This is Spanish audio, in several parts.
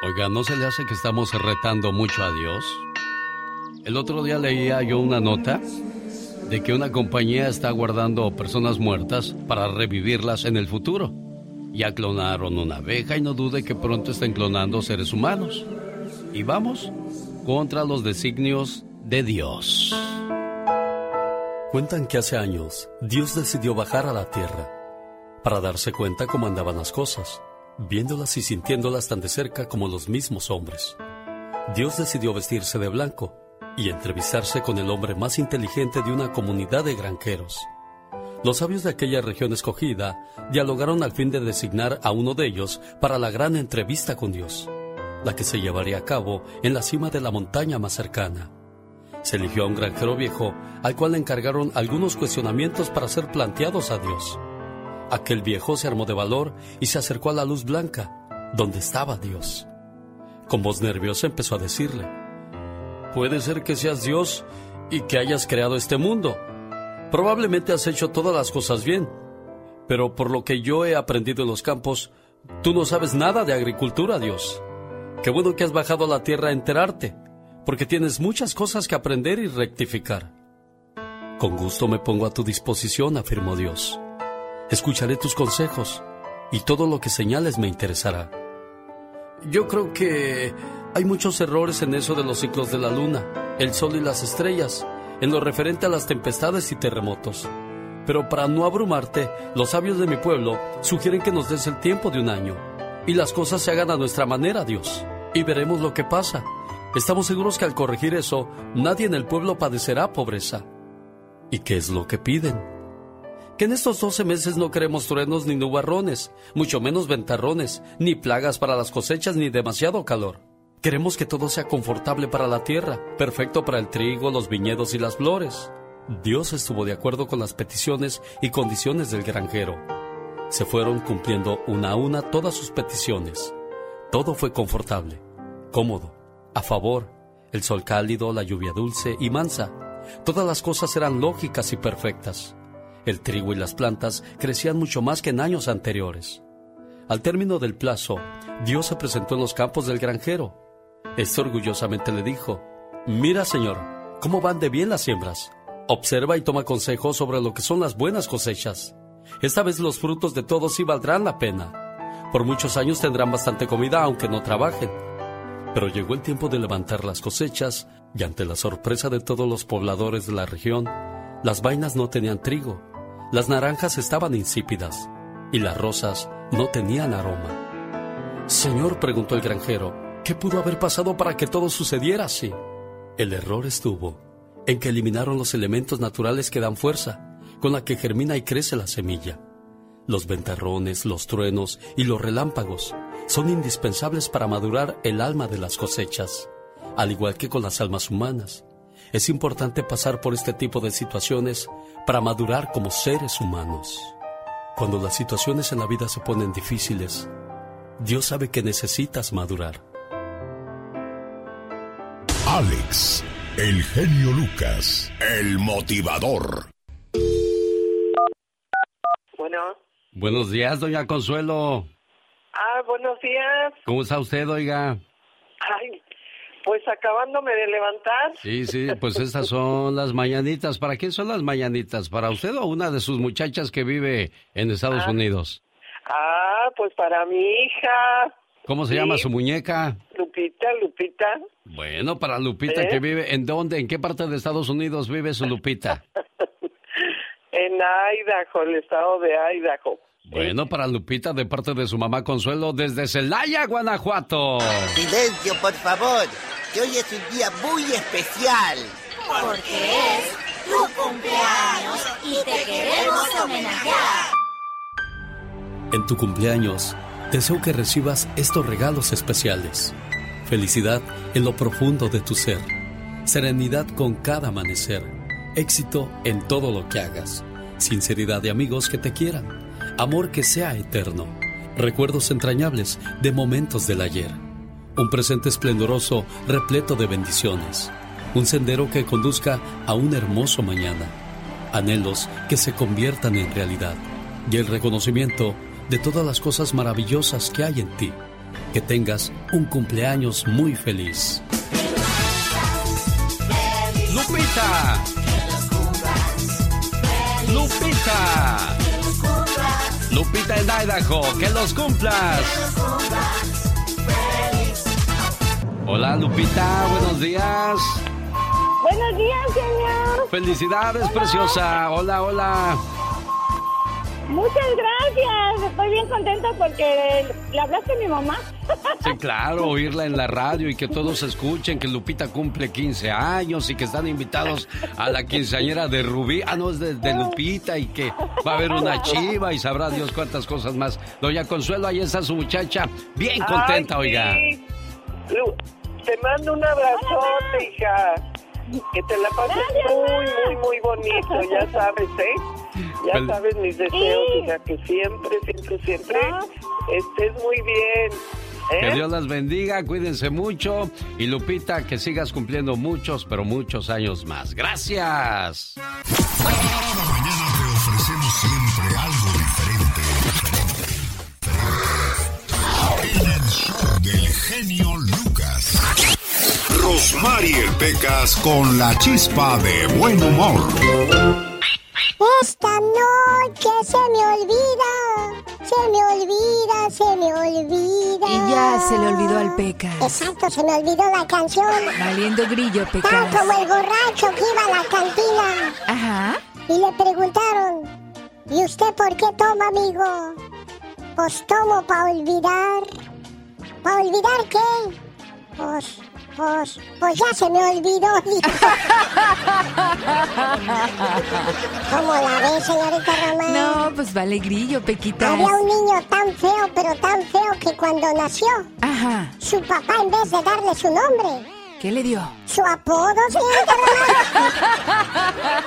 Oiga, ¿no se le hace que estamos retando mucho a Dios? El otro día leía yo una nota de que una compañía está guardando personas muertas para revivirlas en el futuro. Ya clonaron una abeja y no dude que pronto estén clonando seres humanos. Y vamos contra los designios de Dios. Cuentan que hace años Dios decidió bajar a la tierra para darse cuenta cómo andaban las cosas viéndolas y sintiéndolas tan de cerca como los mismos hombres. Dios decidió vestirse de blanco y entrevistarse con el hombre más inteligente de una comunidad de granjeros. Los sabios de aquella región escogida dialogaron al fin de designar a uno de ellos para la gran entrevista con Dios, la que se llevaría a cabo en la cima de la montaña más cercana. Se eligió a un granjero viejo al cual le encargaron algunos cuestionamientos para ser planteados a Dios. Aquel viejo se armó de valor y se acercó a la luz blanca, donde estaba Dios. Con voz nerviosa empezó a decirle, Puede ser que seas Dios y que hayas creado este mundo. Probablemente has hecho todas las cosas bien, pero por lo que yo he aprendido en los campos, tú no sabes nada de agricultura, Dios. Qué bueno que has bajado a la tierra a enterarte, porque tienes muchas cosas que aprender y rectificar. Con gusto me pongo a tu disposición, afirmó Dios. Escucharé tus consejos y todo lo que señales me interesará. Yo creo que hay muchos errores en eso de los ciclos de la luna, el sol y las estrellas, en lo referente a las tempestades y terremotos. Pero para no abrumarte, los sabios de mi pueblo sugieren que nos des el tiempo de un año y las cosas se hagan a nuestra manera, Dios. Y veremos lo que pasa. Estamos seguros que al corregir eso, nadie en el pueblo padecerá pobreza. ¿Y qué es lo que piden? Que en estos 12 meses no queremos truenos ni nubarrones, mucho menos ventarrones, ni plagas para las cosechas ni demasiado calor. Queremos que todo sea confortable para la tierra, perfecto para el trigo, los viñedos y las flores. Dios estuvo de acuerdo con las peticiones y condiciones del granjero. Se fueron cumpliendo una a una todas sus peticiones. Todo fue confortable, cómodo, a favor, el sol cálido, la lluvia dulce y mansa. Todas las cosas eran lógicas y perfectas. El trigo y las plantas crecían mucho más que en años anteriores. Al término del plazo, Dios se presentó en los campos del granjero. Este orgullosamente le dijo, Mira, Señor, cómo van de bien las siembras. Observa y toma consejos sobre lo que son las buenas cosechas. Esta vez los frutos de todos sí valdrán la pena. Por muchos años tendrán bastante comida aunque no trabajen. Pero llegó el tiempo de levantar las cosechas y ante la sorpresa de todos los pobladores de la región, las vainas no tenían trigo las naranjas estaban insípidas y las rosas no tenían aroma. Señor, preguntó el granjero, ¿qué pudo haber pasado para que todo sucediera así? El error estuvo en que eliminaron los elementos naturales que dan fuerza, con la que germina y crece la semilla. Los ventarrones, los truenos y los relámpagos son indispensables para madurar el alma de las cosechas, al igual que con las almas humanas. Es importante pasar por este tipo de situaciones para madurar como seres humanos. Cuando las situaciones en la vida se ponen difíciles, Dios sabe que necesitas madurar. Alex, el genio Lucas, el motivador. Bueno. Buenos días, doña Consuelo. Ah, buenos días. ¿Cómo está usted, oiga? Ay, pues acabándome de levantar. Sí, sí, pues estas son las mañanitas. ¿Para quién son las mañanitas? ¿Para usted o una de sus muchachas que vive en Estados ah. Unidos? Ah, pues para mi hija. ¿Cómo se llama su muñeca? Lupita, Lupita. Bueno, para Lupita ¿Eh? que vive, ¿en dónde? ¿En qué parte de Estados Unidos vive su Lupita? En Idaho, el estado de Idaho. Bueno, para Lupita de parte de su mamá Consuelo desde Celaya, Guanajuato. Silencio, por favor, que hoy es un día muy especial. Porque es tu cumpleaños y te queremos homenajear. En tu cumpleaños, deseo que recibas estos regalos especiales. Felicidad en lo profundo de tu ser. Serenidad con cada amanecer. Éxito en todo lo que hagas. Sinceridad de amigos que te quieran. Amor que sea eterno. Recuerdos entrañables de momentos del ayer. Un presente esplendoroso repleto de bendiciones. Un sendero que conduzca a un hermoso mañana. Anhelos que se conviertan en realidad. Y el reconocimiento de todas las cosas maravillosas que hay en ti. Que tengas un cumpleaños muy feliz. Lupita. Lupita. Lupita en Idaho, que los cumplas. Hola Lupita, buenos días. Buenos días, señor. Felicidades, preciosa. Hola, hola. Muchas gracias. Estoy bien contenta porque le hablaste a mi mamá. Sí, claro, oírla en la radio y que todos escuchen que Lupita cumple 15 años y que están invitados a la quinceañera de Rubí. Ah, no, es de, de Lupita y que va a haber una chiva y sabrá Dios cuántas cosas más. Doña Consuelo, ahí está su muchacha, bien contenta, Ay, oiga. sí. Lu, te mando un abrazote, hija. Que te la pases muy, muy, muy bonito, ya sabes, ¿eh? Ya Fel- sabes mis deseos, hija, que siempre, siempre, siempre estés muy bien. Que ¿eh? Dios las bendiga, cuídense mucho y Lupita, que sigas cumpliendo muchos, pero muchos años más. Gracias. Cada mañana te ofrecemos siempre algo diferente. En el show del genio Lucas. Rosmarie Pecas con la chispa de buen humor. Esta noche se me olvida, se me olvida, se me olvida. Y ya se le olvidó al Peca. Exacto, se me olvidó la canción. Valiendo grillo, Tal Pecas. como el borracho que iba a la cantina Ajá. y le preguntaron, ¿y usted por qué toma, amigo? Pues tomo para olvidar. ¿Para olvidar qué? Pues, pues, pues ya se me olvidó. ¿Cómo la ve, señorita Román? No, pues vale grillo, Pequitas. Había un niño tan feo, pero tan feo que cuando nació, Ajá. su papá en vez de darle su nombre, ¿Qué le dio? su apodo, señorita Román.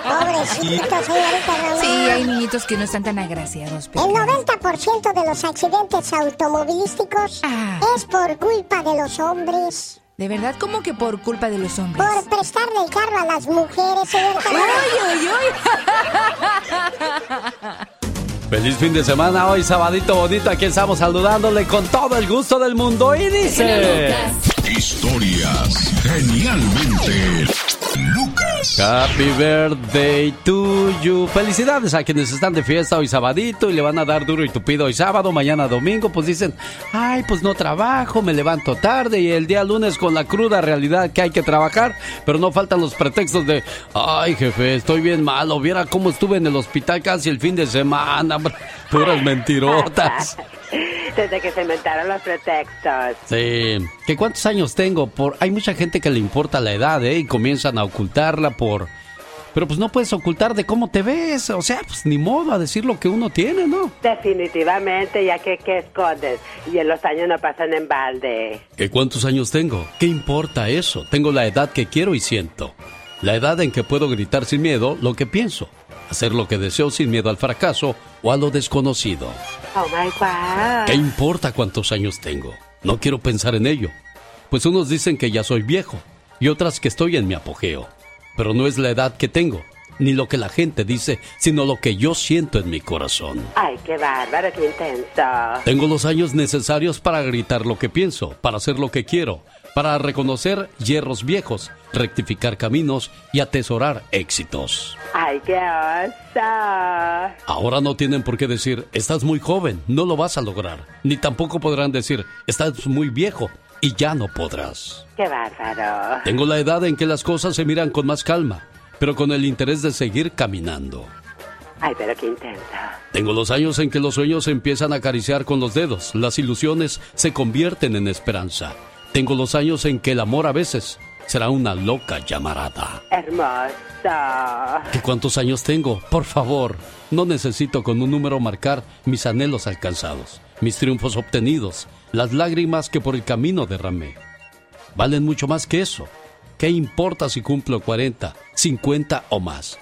Pobrecito, señorita Román. Sí, hay niñitos que no están tan agraciados, El Pecas. 90% de los accidentes automovilísticos Ah. es por culpa de los hombres. De verdad, como que por culpa de los hombres. Por prestarle el carro a las mujeres, señorita Román. ¡Ay, ay, Feliz fin de semana, hoy sabadito bonito, aquí estamos saludándole con todo el gusto del mundo y dice... Historias genialmente Lucas. Happy birthday to you. Felicidades a quienes están de fiesta hoy sabadito y le van a dar duro y tupido hoy sábado, mañana domingo, pues dicen, ay, pues no trabajo, me levanto tarde y el día lunes con la cruda realidad que hay que trabajar, pero no faltan los pretextos de, ay, jefe, estoy bien malo, viera cómo estuve en el hospital casi el fin de semana, puras mentirotas. Desde que se inventaron los pretextos. Sí, que cuántos años tengo por hay mucha gente que le importa la edad, ¿eh? y comienzan a ocultarla por pero pues no puedes ocultar de cómo te ves, o sea, pues ni modo a decir lo que uno tiene, ¿no? Definitivamente, ya que ¿qué escondes? Y en los años no pasan en balde. ¿Que cuántos años tengo? ¿Qué importa eso? Tengo la edad que quiero y siento. La edad en que puedo gritar sin miedo lo que pienso, hacer lo que deseo sin miedo al fracaso o a lo desconocido. Oh my God. ¿Qué importa cuántos años tengo? No quiero pensar en ello. Pues unos dicen que ya soy viejo y otras que estoy en mi apogeo. Pero no es la edad que tengo, ni lo que la gente dice, sino lo que yo siento en mi corazón. Ay, qué bárbaro, qué intenso. Tengo los años necesarios para gritar lo que pienso, para hacer lo que quiero, para reconocer hierros viejos, rectificar caminos y atesorar éxitos. ¡Ay, qué oso! Ahora no tienen por qué decir, estás muy joven, no lo vas a lograr. Ni tampoco podrán decir, estás muy viejo y ya no podrás. ¡Qué bárbaro! Tengo la edad en que las cosas se miran con más calma, pero con el interés de seguir caminando. Ay, pero qué intenso. Tengo los años en que los sueños se empiezan a acariciar con los dedos, las ilusiones se convierten en esperanza. Tengo los años en que el amor a veces será una loca llamarada. Hermosa. ¿Qué cuántos años tengo? Por favor, no necesito con un número marcar mis anhelos alcanzados, mis triunfos obtenidos, las lágrimas que por el camino derramé. Valen mucho más que eso. ¿Qué importa si cumplo 40, 50 o más?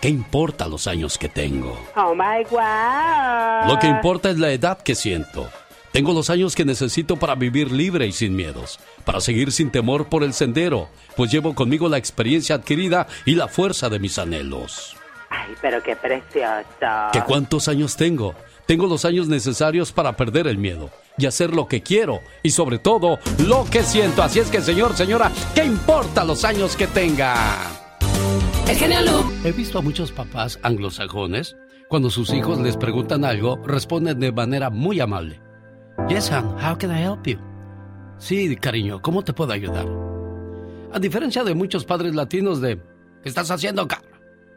¿Qué importa los años que tengo? Oh my God. Lo que importa es la edad que siento. Tengo los años que necesito para vivir libre y sin miedos, para seguir sin temor por el sendero, pues llevo conmigo la experiencia adquirida y la fuerza de mis anhelos. Ay, pero qué precioso. ¿Qué cuántos años tengo? Tengo los años necesarios para perder el miedo y hacer lo que quiero y sobre todo lo que siento. Así es que, señor, señora, ¿qué importa los años que tenga? El genio He visto a muchos papás anglosajones, cuando sus hijos les preguntan algo, responden de manera muy amable. Yes, hon, how can I help you? Sí, cariño, ¿cómo te puedo ayudar? A diferencia de muchos padres latinos de, ¿qué estás haciendo acá?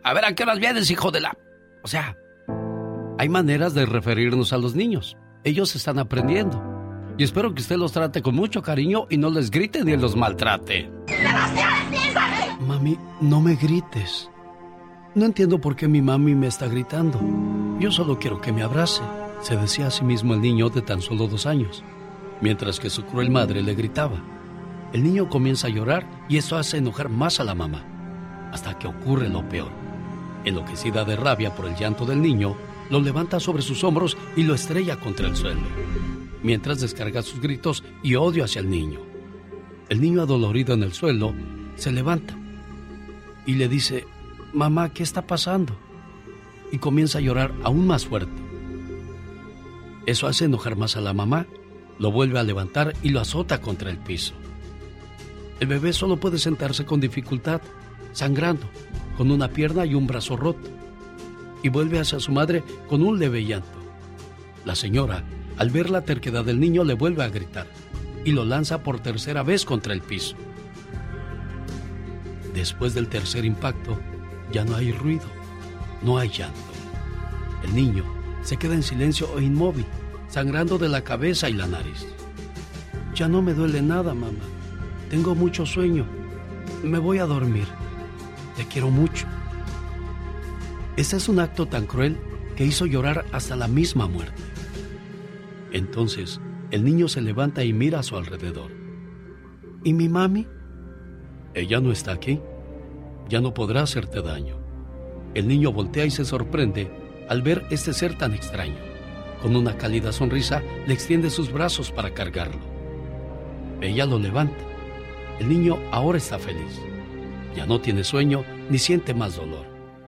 A ver, ¿a qué horas vienes, hijo de la...? O sea, hay maneras de referirnos a los niños. Ellos están aprendiendo. Y espero que usted los trate con mucho cariño y no les grite ni los maltrate. Mami, no me grites. No entiendo por qué mi mami me está gritando. Yo solo quiero que me abrace, se decía a sí mismo el niño de tan solo dos años, mientras que su cruel madre le gritaba. El niño comienza a llorar y esto hace enojar más a la mamá, hasta que ocurre lo peor. Enloquecida de rabia por el llanto del niño, lo levanta sobre sus hombros y lo estrella contra el suelo, mientras descarga sus gritos y odio hacia el niño. El niño adolorido en el suelo se levanta y le dice, mamá, ¿qué está pasando? Y comienza a llorar aún más fuerte. Eso hace enojar más a la mamá, lo vuelve a levantar y lo azota contra el piso. El bebé solo puede sentarse con dificultad, sangrando, con una pierna y un brazo roto, y vuelve hacia su madre con un leve llanto. La señora, al ver la terquedad del niño, le vuelve a gritar y lo lanza por tercera vez contra el piso. Después del tercer impacto, ya no hay ruido, no hay llanto. El niño se queda en silencio e inmóvil, sangrando de la cabeza y la nariz. Ya no me duele nada, mamá. Tengo mucho sueño. Me voy a dormir. Te quiero mucho. Este es un acto tan cruel que hizo llorar hasta la misma muerte. Entonces, el niño se levanta y mira a su alrededor. ¿Y mi mami? Ella no está aquí. Ya no podrá hacerte daño. El niño voltea y se sorprende al ver este ser tan extraño. Con una cálida sonrisa le extiende sus brazos para cargarlo. Ella lo levanta. El niño ahora está feliz. Ya no tiene sueño ni siente más dolor.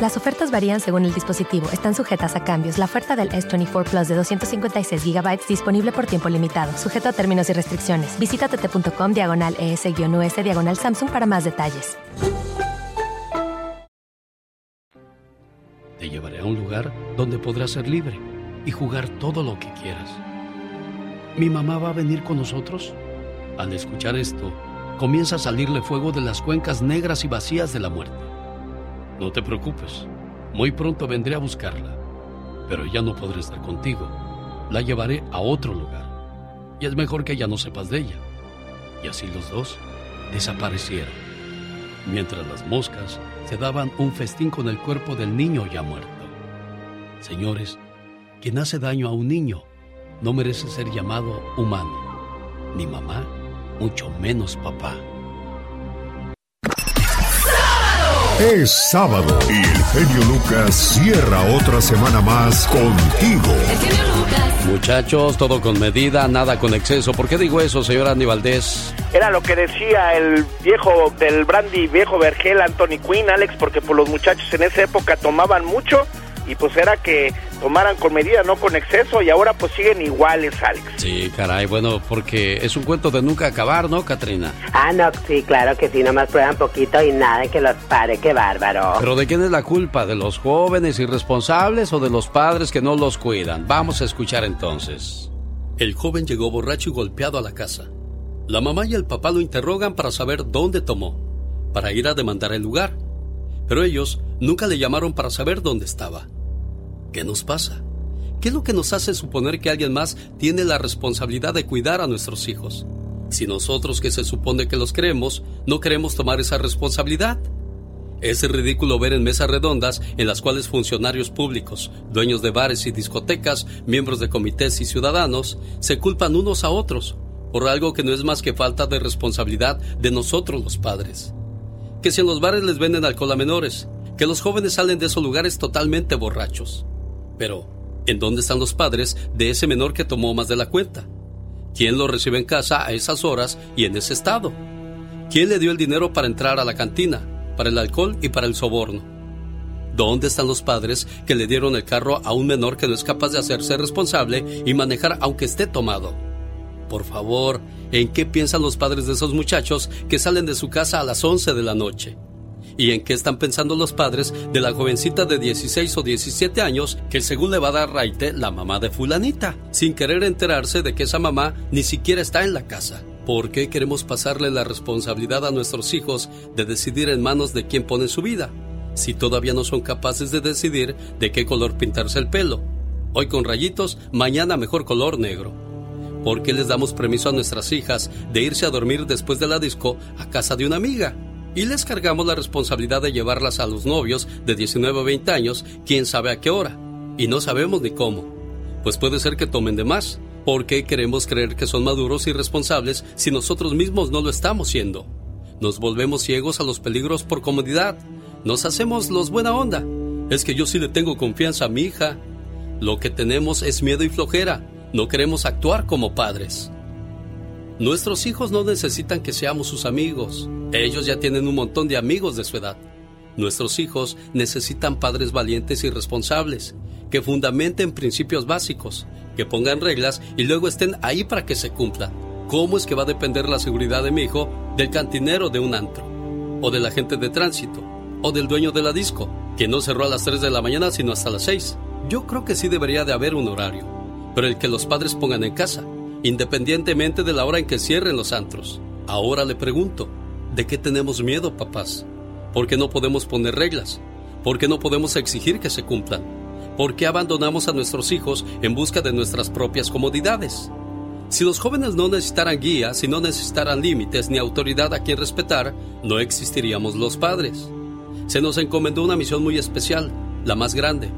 Las ofertas varían según el dispositivo. Están sujetas a cambios. La oferta del S24 Plus de 256 GB disponible por tiempo limitado, sujeto a términos y restricciones. Visita tt.com diagonal ES-US diagonal Samsung para más detalles. Te llevaré a un lugar donde podrás ser libre y jugar todo lo que quieras. ¿Mi mamá va a venir con nosotros? Al escuchar esto, comienza a salirle fuego de las cuencas negras y vacías de la muerte. No te preocupes, muy pronto vendré a buscarla, pero ya no podré estar contigo. La llevaré a otro lugar. Y es mejor que ya no sepas de ella. Y así los dos desaparecieron, mientras las moscas se daban un festín con el cuerpo del niño ya muerto. Señores, quien hace daño a un niño no merece ser llamado humano, ni mamá, mucho menos papá. Es sábado y el genio Lucas cierra otra semana más contigo. Muchachos, todo con medida, nada con exceso. ¿Por qué digo eso, señor Andy Valdés? Era lo que decía el viejo del brandy, viejo Vergel, Anthony Quinn, Alex, porque pues, los muchachos en esa época tomaban mucho y pues era que tomaran con medida, no con exceso, y ahora pues siguen iguales, Alex. Sí, caray, bueno, porque es un cuento de nunca acabar, ¿no, Katrina? Ah, no, sí, claro que sí, nomás prueban poquito y nada que los pare, qué bárbaro. Pero ¿de quién es la culpa? ¿De los jóvenes irresponsables o de los padres que no los cuidan? Vamos a escuchar entonces. El joven llegó borracho y golpeado a la casa. La mamá y el papá lo interrogan para saber dónde tomó, para ir a demandar el lugar. Pero ellos nunca le llamaron para saber dónde estaba. ¿Qué nos pasa? ¿Qué es lo que nos hace suponer que alguien más tiene la responsabilidad de cuidar a nuestros hijos? Si nosotros que se supone que los queremos, no queremos tomar esa responsabilidad. Es ridículo ver en mesas redondas en las cuales funcionarios públicos, dueños de bares y discotecas, miembros de comités y ciudadanos se culpan unos a otros por algo que no es más que falta de responsabilidad de nosotros los padres. Que si en los bares les venden alcohol a menores, que los jóvenes salen de esos lugares totalmente borrachos. Pero, ¿en dónde están los padres de ese menor que tomó más de la cuenta? ¿Quién lo recibe en casa a esas horas y en ese estado? ¿Quién le dio el dinero para entrar a la cantina, para el alcohol y para el soborno? ¿Dónde están los padres que le dieron el carro a un menor que no es capaz de hacerse responsable y manejar aunque esté tomado? Por favor, ¿en qué piensan los padres de esos muchachos que salen de su casa a las 11 de la noche? ¿Y en qué están pensando los padres de la jovencita de 16 o 17 años que según le va a dar raite la mamá de fulanita, sin querer enterarse de que esa mamá ni siquiera está en la casa? ¿Por qué queremos pasarle la responsabilidad a nuestros hijos de decidir en manos de quién pone su vida? Si todavía no son capaces de decidir de qué color pintarse el pelo. Hoy con rayitos, mañana mejor color negro. ¿Por qué les damos permiso a nuestras hijas de irse a dormir después de la disco a casa de una amiga? Y les cargamos la responsabilidad de llevarlas a los novios de 19 o 20 años, quién sabe a qué hora, y no sabemos ni cómo. Pues puede ser que tomen de más. ¿Por qué queremos creer que son maduros y responsables si nosotros mismos no lo estamos siendo? Nos volvemos ciegos a los peligros por comodidad. Nos hacemos los buena onda. Es que yo sí le tengo confianza a mi hija. Lo que tenemos es miedo y flojera. No queremos actuar como padres. Nuestros hijos no necesitan que seamos sus amigos. Ellos ya tienen un montón de amigos de su edad. Nuestros hijos necesitan padres valientes y responsables, que fundamenten principios básicos, que pongan reglas y luego estén ahí para que se cumplan. ¿Cómo es que va a depender la seguridad de mi hijo del cantinero de un antro? ¿O del agente de tránsito? ¿O del dueño de la disco, que no cerró a las 3 de la mañana sino hasta las 6? Yo creo que sí debería de haber un horario, pero el que los padres pongan en casa, independientemente de la hora en que cierren los antros. Ahora le pregunto, ¿De qué tenemos miedo, papás? ¿Por qué no podemos poner reglas? ¿Por qué no podemos exigir que se cumplan? ¿Por qué abandonamos a nuestros hijos en busca de nuestras propias comodidades? Si los jóvenes no necesitaran guía, si no necesitaran límites ni autoridad a quien respetar, no existiríamos los padres. Se nos encomendó una misión muy especial, la más grande,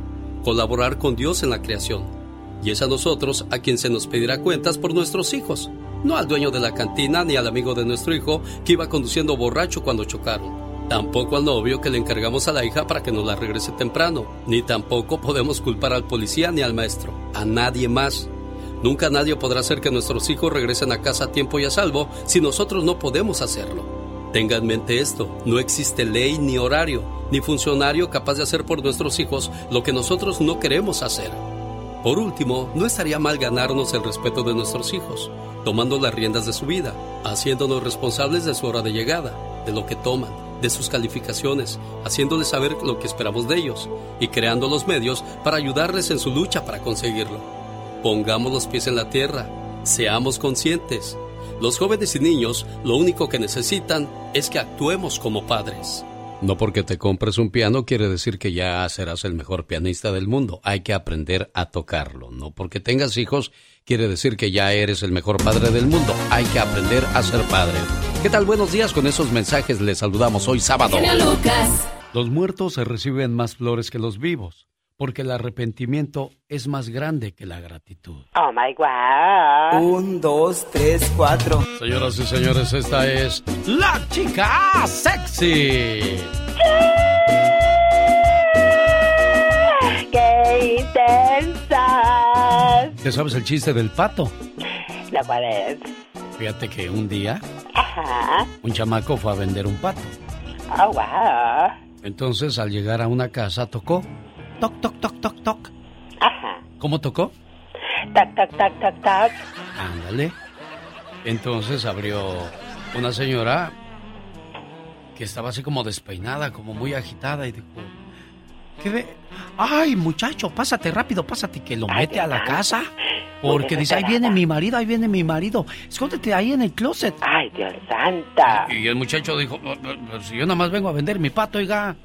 colaborar con Dios en la creación. Y es a nosotros a quien se nos pedirá cuentas por nuestros hijos no al dueño de la cantina ni al amigo de nuestro hijo que iba conduciendo borracho cuando chocaron. Tampoco al novio que le encargamos a la hija para que nos la regrese temprano. Ni tampoco podemos culpar al policía ni al maestro. A nadie más. Nunca nadie podrá hacer que nuestros hijos regresen a casa a tiempo y a salvo si nosotros no podemos hacerlo. Tenga en mente esto, no existe ley ni horario, ni funcionario capaz de hacer por nuestros hijos lo que nosotros no queremos hacer. Por último, no estaría mal ganarnos el respeto de nuestros hijos, tomando las riendas de su vida, haciéndonos responsables de su hora de llegada, de lo que toman, de sus calificaciones, haciéndoles saber lo que esperamos de ellos y creando los medios para ayudarles en su lucha para conseguirlo. Pongamos los pies en la tierra, seamos conscientes. Los jóvenes y niños lo único que necesitan es que actuemos como padres. No porque te compres un piano quiere decir que ya serás el mejor pianista del mundo. Hay que aprender a tocarlo. No porque tengas hijos quiere decir que ya eres el mejor padre del mundo. Hay que aprender a ser padre. ¿Qué tal? Buenos días. Con esos mensajes les saludamos hoy sábado. Los muertos se reciben más flores que los vivos, porque el arrepentimiento es más grande que la gratitud. Oh my God. Un, dos, tres, cuatro. Señoras y señores, esta es la chica sexy. ¡Qué intensa! ¿Te sabes el chiste del pato? ¿La cual es? Fíjate que un día Ajá. un chamaco fue a vender un pato. Oh, wow. Entonces al llegar a una casa tocó. Toc, toc, toc, toc, toc. Ajá. ¿Cómo tocó? Tac, tac, tac, tac, tac. Ándale. Entonces abrió una señora que estaba así como despeinada, como muy agitada y dijo, ¿qué ve? Ay, muchacho, pásate rápido, pásate, que lo mete a la casa. Porque dice, ahí viene mi marido, ahí viene mi marido. Escóndete ahí en el closet. Ay, Dios santa. Y el muchacho dijo, "Pero, pero si yo nada más vengo a vender mi pato, oiga.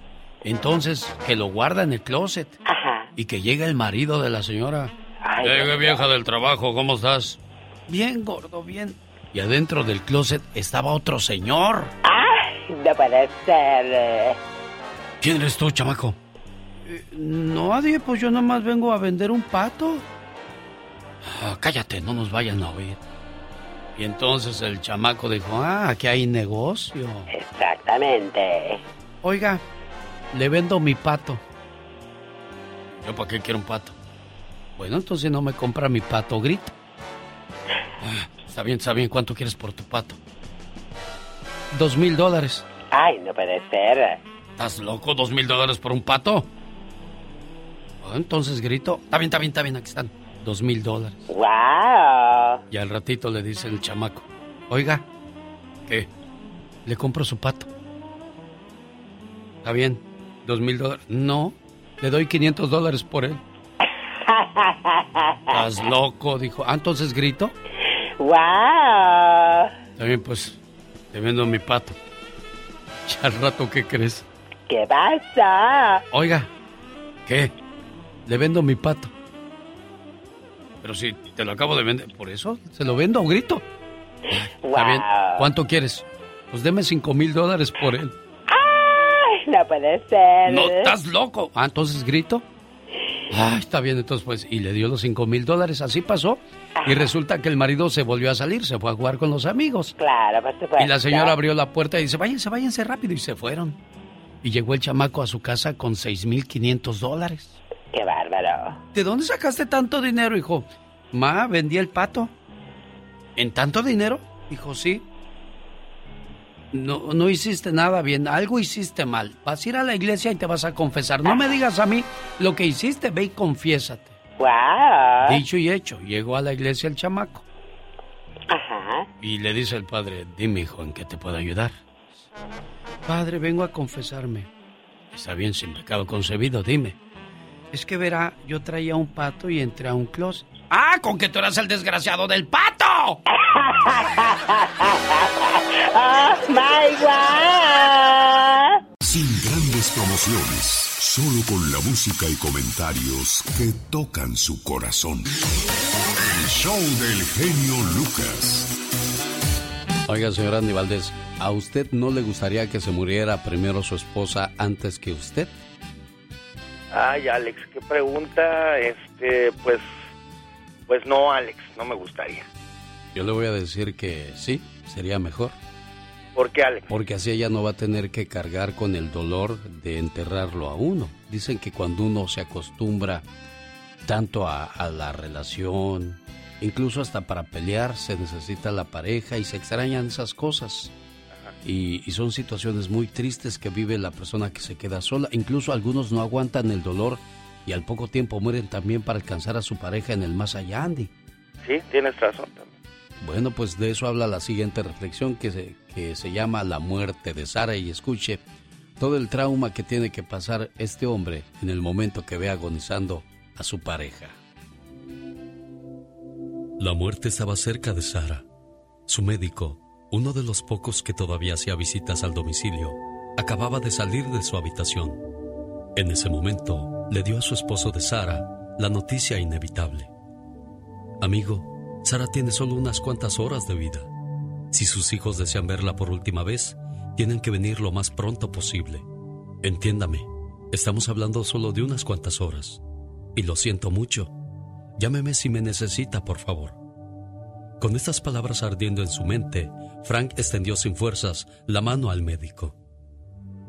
Entonces, que lo guarda en el closet. Ajá. Y que llega el marido de la señora. Ay, vieja del trabajo, ¿cómo estás? Bien, gordo, bien. Y adentro del closet estaba otro señor. Ay, no puede ser. ¿Quién eres tú, chamaco? Eh, no, Adi, pues yo nada más vengo a vender un pato. Ah, cállate, no nos vayan a oír. Y entonces el chamaco dijo, ah, aquí hay negocio. Exactamente. Oiga, le vendo mi pato. ¿Yo para qué quiero un pato? Bueno, entonces no me compra mi pato, grito. Ah, está bien, está bien, ¿cuánto quieres por tu pato? Dos mil dólares. Ay, no puede ser. ¿Estás loco? ¿Dos mil dólares por un pato? Ah, entonces grito. Está bien, está bien, está bien, aquí están. Dos mil dólares. Wow. Y al ratito le dice el chamaco. Oiga, ¿qué? Le compro su pato. Está bien, dos mil dólares. No, le doy 500 dólares por él. ¿Estás loco? Dijo. Ah, entonces grito. Wow. También pues, te vendo mi pato. Ya al rato, ¿qué crees? ¿Qué pasa? Oiga, ¿qué? Le vendo mi pato. Pero si te lo acabo de vender, ¿por eso? ¿Se lo vendo o grito? Está bien. ¿Cuánto quieres? Pues deme cinco mil dólares por él. No puede ser. No, estás loco. Ah, entonces grito. Ah, está bien, entonces pues, y le dio los cinco mil dólares, así pasó. Y resulta que el marido se volvió a salir, se fue a jugar con los amigos. Claro, por supuesto. Y la señora abrió la puerta y dice, váyanse, váyanse rápido, y se fueron. Y llegó el chamaco a su casa con seis mil quinientos dólares. Qué bárbaro. ¿De dónde sacaste tanto dinero, hijo? Ma, vendí el pato. ¿En tanto dinero? Dijo, sí. No, no hiciste nada bien, algo hiciste mal. Vas a ir a la iglesia y te vas a confesar. No me digas a mí lo que hiciste, ve y confiésate. Wow. Dicho y hecho, llegó a la iglesia el chamaco. Ajá. Y le dice el padre, dime hijo, ¿en qué te puedo ayudar? Padre, vengo a confesarme. Está bien, sin pecado concebido, dime. Es que verá, yo traía un pato y entré a un closet. ¡Ah, con que tú eras el desgraciado del pato! ¡Oh, my God! Sin grandes promociones, solo con la música y comentarios que tocan su corazón. El show del genio Lucas. Oiga, señor Andy Valdés, ¿a usted no le gustaría que se muriera primero su esposa antes que usted? Ay, Alex, qué pregunta. Este, pues, pues no, Alex, no me gustaría. Yo le voy a decir que sí, sería mejor. ¿Por qué, Alex? Porque así ella no va a tener que cargar con el dolor de enterrarlo a uno. Dicen que cuando uno se acostumbra tanto a, a la relación, incluso hasta para pelear, se necesita la pareja y se extrañan esas cosas. Y, y, son situaciones muy tristes que vive la persona que se queda sola. Incluso algunos no aguantan el dolor y al poco tiempo mueren también para alcanzar a su pareja en el más allá, Andy. Sí, tienes razón también. Bueno, pues de eso habla la siguiente reflexión que se, que se llama La muerte de Sara y escuche todo el trauma que tiene que pasar este hombre en el momento que ve agonizando a su pareja. La muerte estaba cerca de Sara. Su médico, uno de los pocos que todavía hacía visitas al domicilio, acababa de salir de su habitación. En ese momento, le dio a su esposo de Sara la noticia inevitable. Amigo, Sara tiene solo unas cuantas horas de vida. Si sus hijos desean verla por última vez, tienen que venir lo más pronto posible. Entiéndame, estamos hablando solo de unas cuantas horas. Y lo siento mucho. Llámeme si me necesita, por favor. Con estas palabras ardiendo en su mente, Frank extendió sin fuerzas la mano al médico.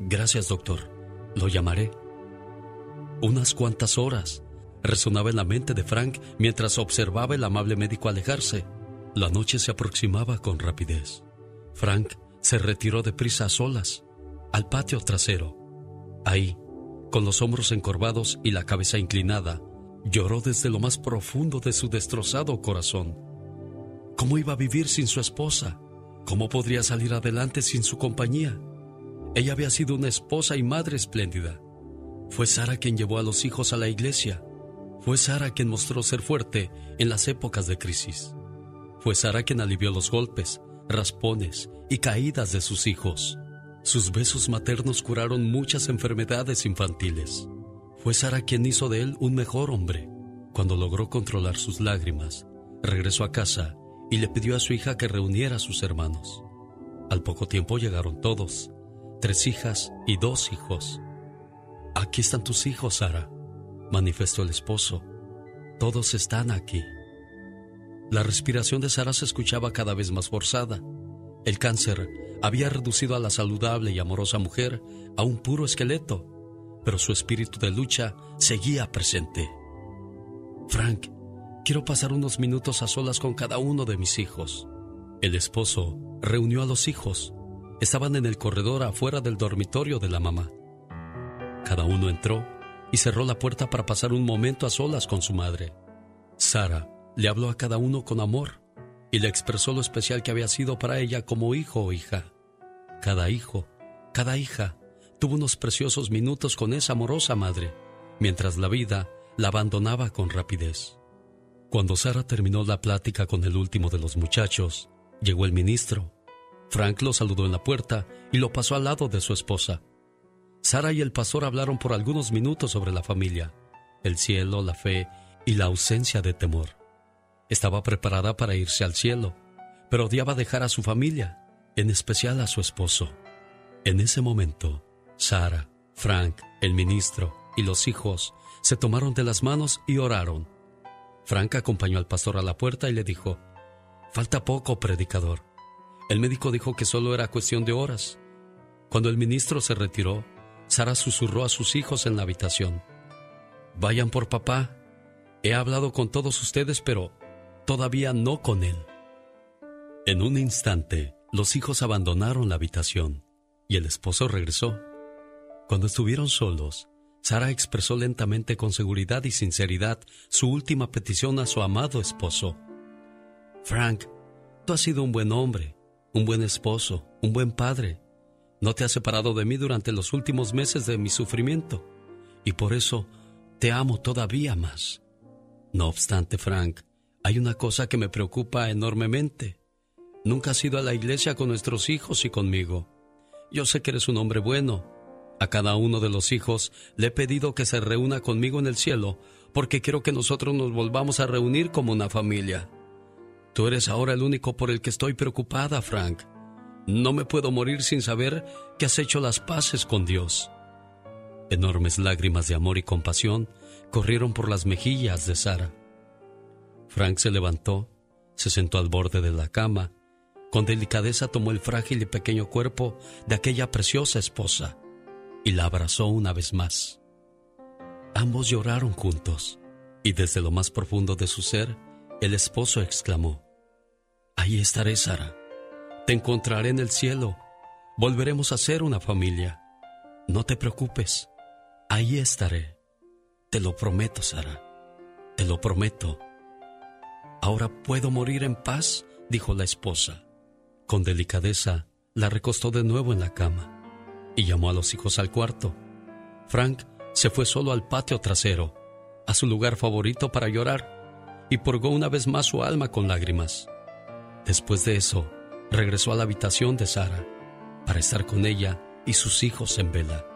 Gracias, doctor. Lo llamaré. Unas cuantas horas. Resonaba en la mente de Frank mientras observaba el amable médico alejarse. La noche se aproximaba con rapidez. Frank se retiró deprisa a solas, al patio trasero. Ahí, con los hombros encorvados y la cabeza inclinada, lloró desde lo más profundo de su destrozado corazón. ¿Cómo iba a vivir sin su esposa? ¿Cómo podría salir adelante sin su compañía? Ella había sido una esposa y madre espléndida. Fue Sara quien llevó a los hijos a la iglesia. Fue Sara quien mostró ser fuerte en las épocas de crisis. Fue Sara quien alivió los golpes, raspones y caídas de sus hijos. Sus besos maternos curaron muchas enfermedades infantiles. Fue Sara quien hizo de él un mejor hombre. Cuando logró controlar sus lágrimas, regresó a casa y le pidió a su hija que reuniera a sus hermanos. Al poco tiempo llegaron todos, tres hijas y dos hijos. Aquí están tus hijos, Sara, manifestó el esposo. Todos están aquí. La respiración de Sara se escuchaba cada vez más forzada. El cáncer había reducido a la saludable y amorosa mujer a un puro esqueleto, pero su espíritu de lucha seguía presente. Frank, quiero pasar unos minutos a solas con cada uno de mis hijos. El esposo reunió a los hijos. Estaban en el corredor afuera del dormitorio de la mamá. Cada uno entró y cerró la puerta para pasar un momento a solas con su madre. Sara le habló a cada uno con amor y le expresó lo especial que había sido para ella como hijo o hija. Cada hijo, cada hija, tuvo unos preciosos minutos con esa amorosa madre, mientras la vida la abandonaba con rapidez. Cuando Sara terminó la plática con el último de los muchachos, llegó el ministro. Frank lo saludó en la puerta y lo pasó al lado de su esposa. Sara y el pastor hablaron por algunos minutos sobre la familia, el cielo, la fe y la ausencia de temor. Estaba preparada para irse al cielo, pero odiaba dejar a su familia, en especial a su esposo. En ese momento, Sara, Frank, el ministro y los hijos se tomaron de las manos y oraron. Frank acompañó al pastor a la puerta y le dijo, Falta poco, predicador. El médico dijo que solo era cuestión de horas. Cuando el ministro se retiró, Sara susurró a sus hijos en la habitación. Vayan por papá. He hablado con todos ustedes, pero todavía no con él. En un instante, los hijos abandonaron la habitación y el esposo regresó. Cuando estuvieron solos, Sara expresó lentamente con seguridad y sinceridad su última petición a su amado esposo. Frank, tú has sido un buen hombre, un buen esposo, un buen padre. No te has separado de mí durante los últimos meses de mi sufrimiento y por eso te amo todavía más. No obstante, Frank, hay una cosa que me preocupa enormemente. Nunca has ido a la iglesia con nuestros hijos y conmigo. Yo sé que eres un hombre bueno. A cada uno de los hijos le he pedido que se reúna conmigo en el cielo porque quiero que nosotros nos volvamos a reunir como una familia. Tú eres ahora el único por el que estoy preocupada, Frank. No me puedo morir sin saber que has hecho las paces con Dios. Enormes lágrimas de amor y compasión corrieron por las mejillas de Sara. Frank se levantó, se sentó al borde de la cama, con delicadeza tomó el frágil y pequeño cuerpo de aquella preciosa esposa y la abrazó una vez más. Ambos lloraron juntos y desde lo más profundo de su ser, el esposo exclamó, Ahí estaré, Sara. Te encontraré en el cielo. Volveremos a ser una familia. No te preocupes. Ahí estaré. Te lo prometo, Sara. Te lo prometo. Ahora puedo morir en paz, dijo la esposa. Con delicadeza, la recostó de nuevo en la cama y llamó a los hijos al cuarto. Frank se fue solo al patio trasero, a su lugar favorito para llorar, y purgó una vez más su alma con lágrimas. Después de eso, regresó a la habitación de Sara para estar con ella y sus hijos en vela.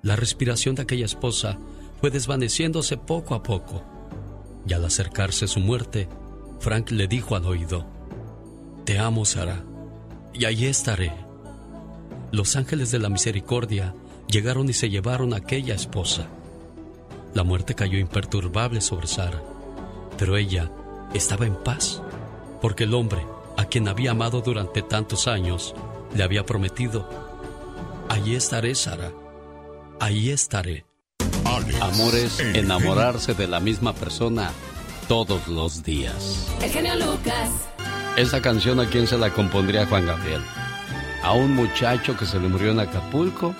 La respiración de aquella esposa fue desvaneciéndose poco a poco, y al acercarse su muerte, Frank le dijo al oído, Te amo, Sara, y allí estaré. Los ángeles de la misericordia llegaron y se llevaron a aquella esposa. La muerte cayó imperturbable sobre Sara, pero ella estaba en paz, porque el hombre, a quien había amado durante tantos años, le había prometido, allí estaré, Sara, ahí estaré. Amor es enamorarse de la misma persona todos los días. El genio Lucas. Esta canción a quién se la compondría Juan Gabriel? ¿A un muchacho que se le murió en Acapulco?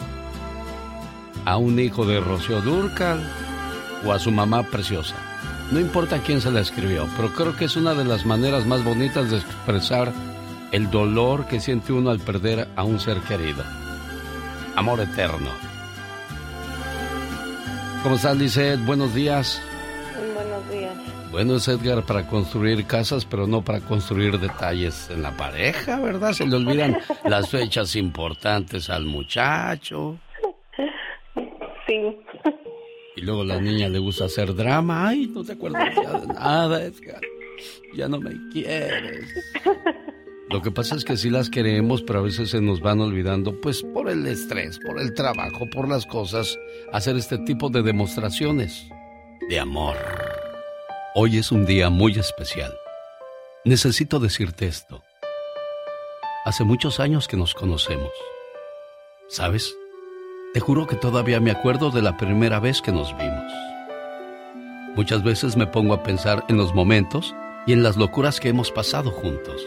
¿A un hijo de Rocío Durcal? ¿O a su mamá preciosa? No importa quién se la escribió, pero creo que es una de las maneras más bonitas de expresar el dolor que siente uno al perder a un ser querido. Amor eterno. ¿Cómo estás, Lizeth? Buenos días. Buenos días. Bueno, es Edgar para construir casas, pero no para construir detalles en la pareja, ¿verdad? Se le olvidan las fechas importantes al muchacho. Sí. Y luego la niña le gusta hacer drama. Ay, no te acuerdas ya de nada, Edgar. Ya no me quieres. Lo que pasa es que sí las queremos, pero a veces se nos van olvidando, pues por el estrés, por el trabajo, por las cosas, hacer este tipo de demostraciones de amor. Hoy es un día muy especial. Necesito decirte esto. Hace muchos años que nos conocemos. ¿Sabes? Te juro que todavía me acuerdo de la primera vez que nos vimos. Muchas veces me pongo a pensar en los momentos y en las locuras que hemos pasado juntos.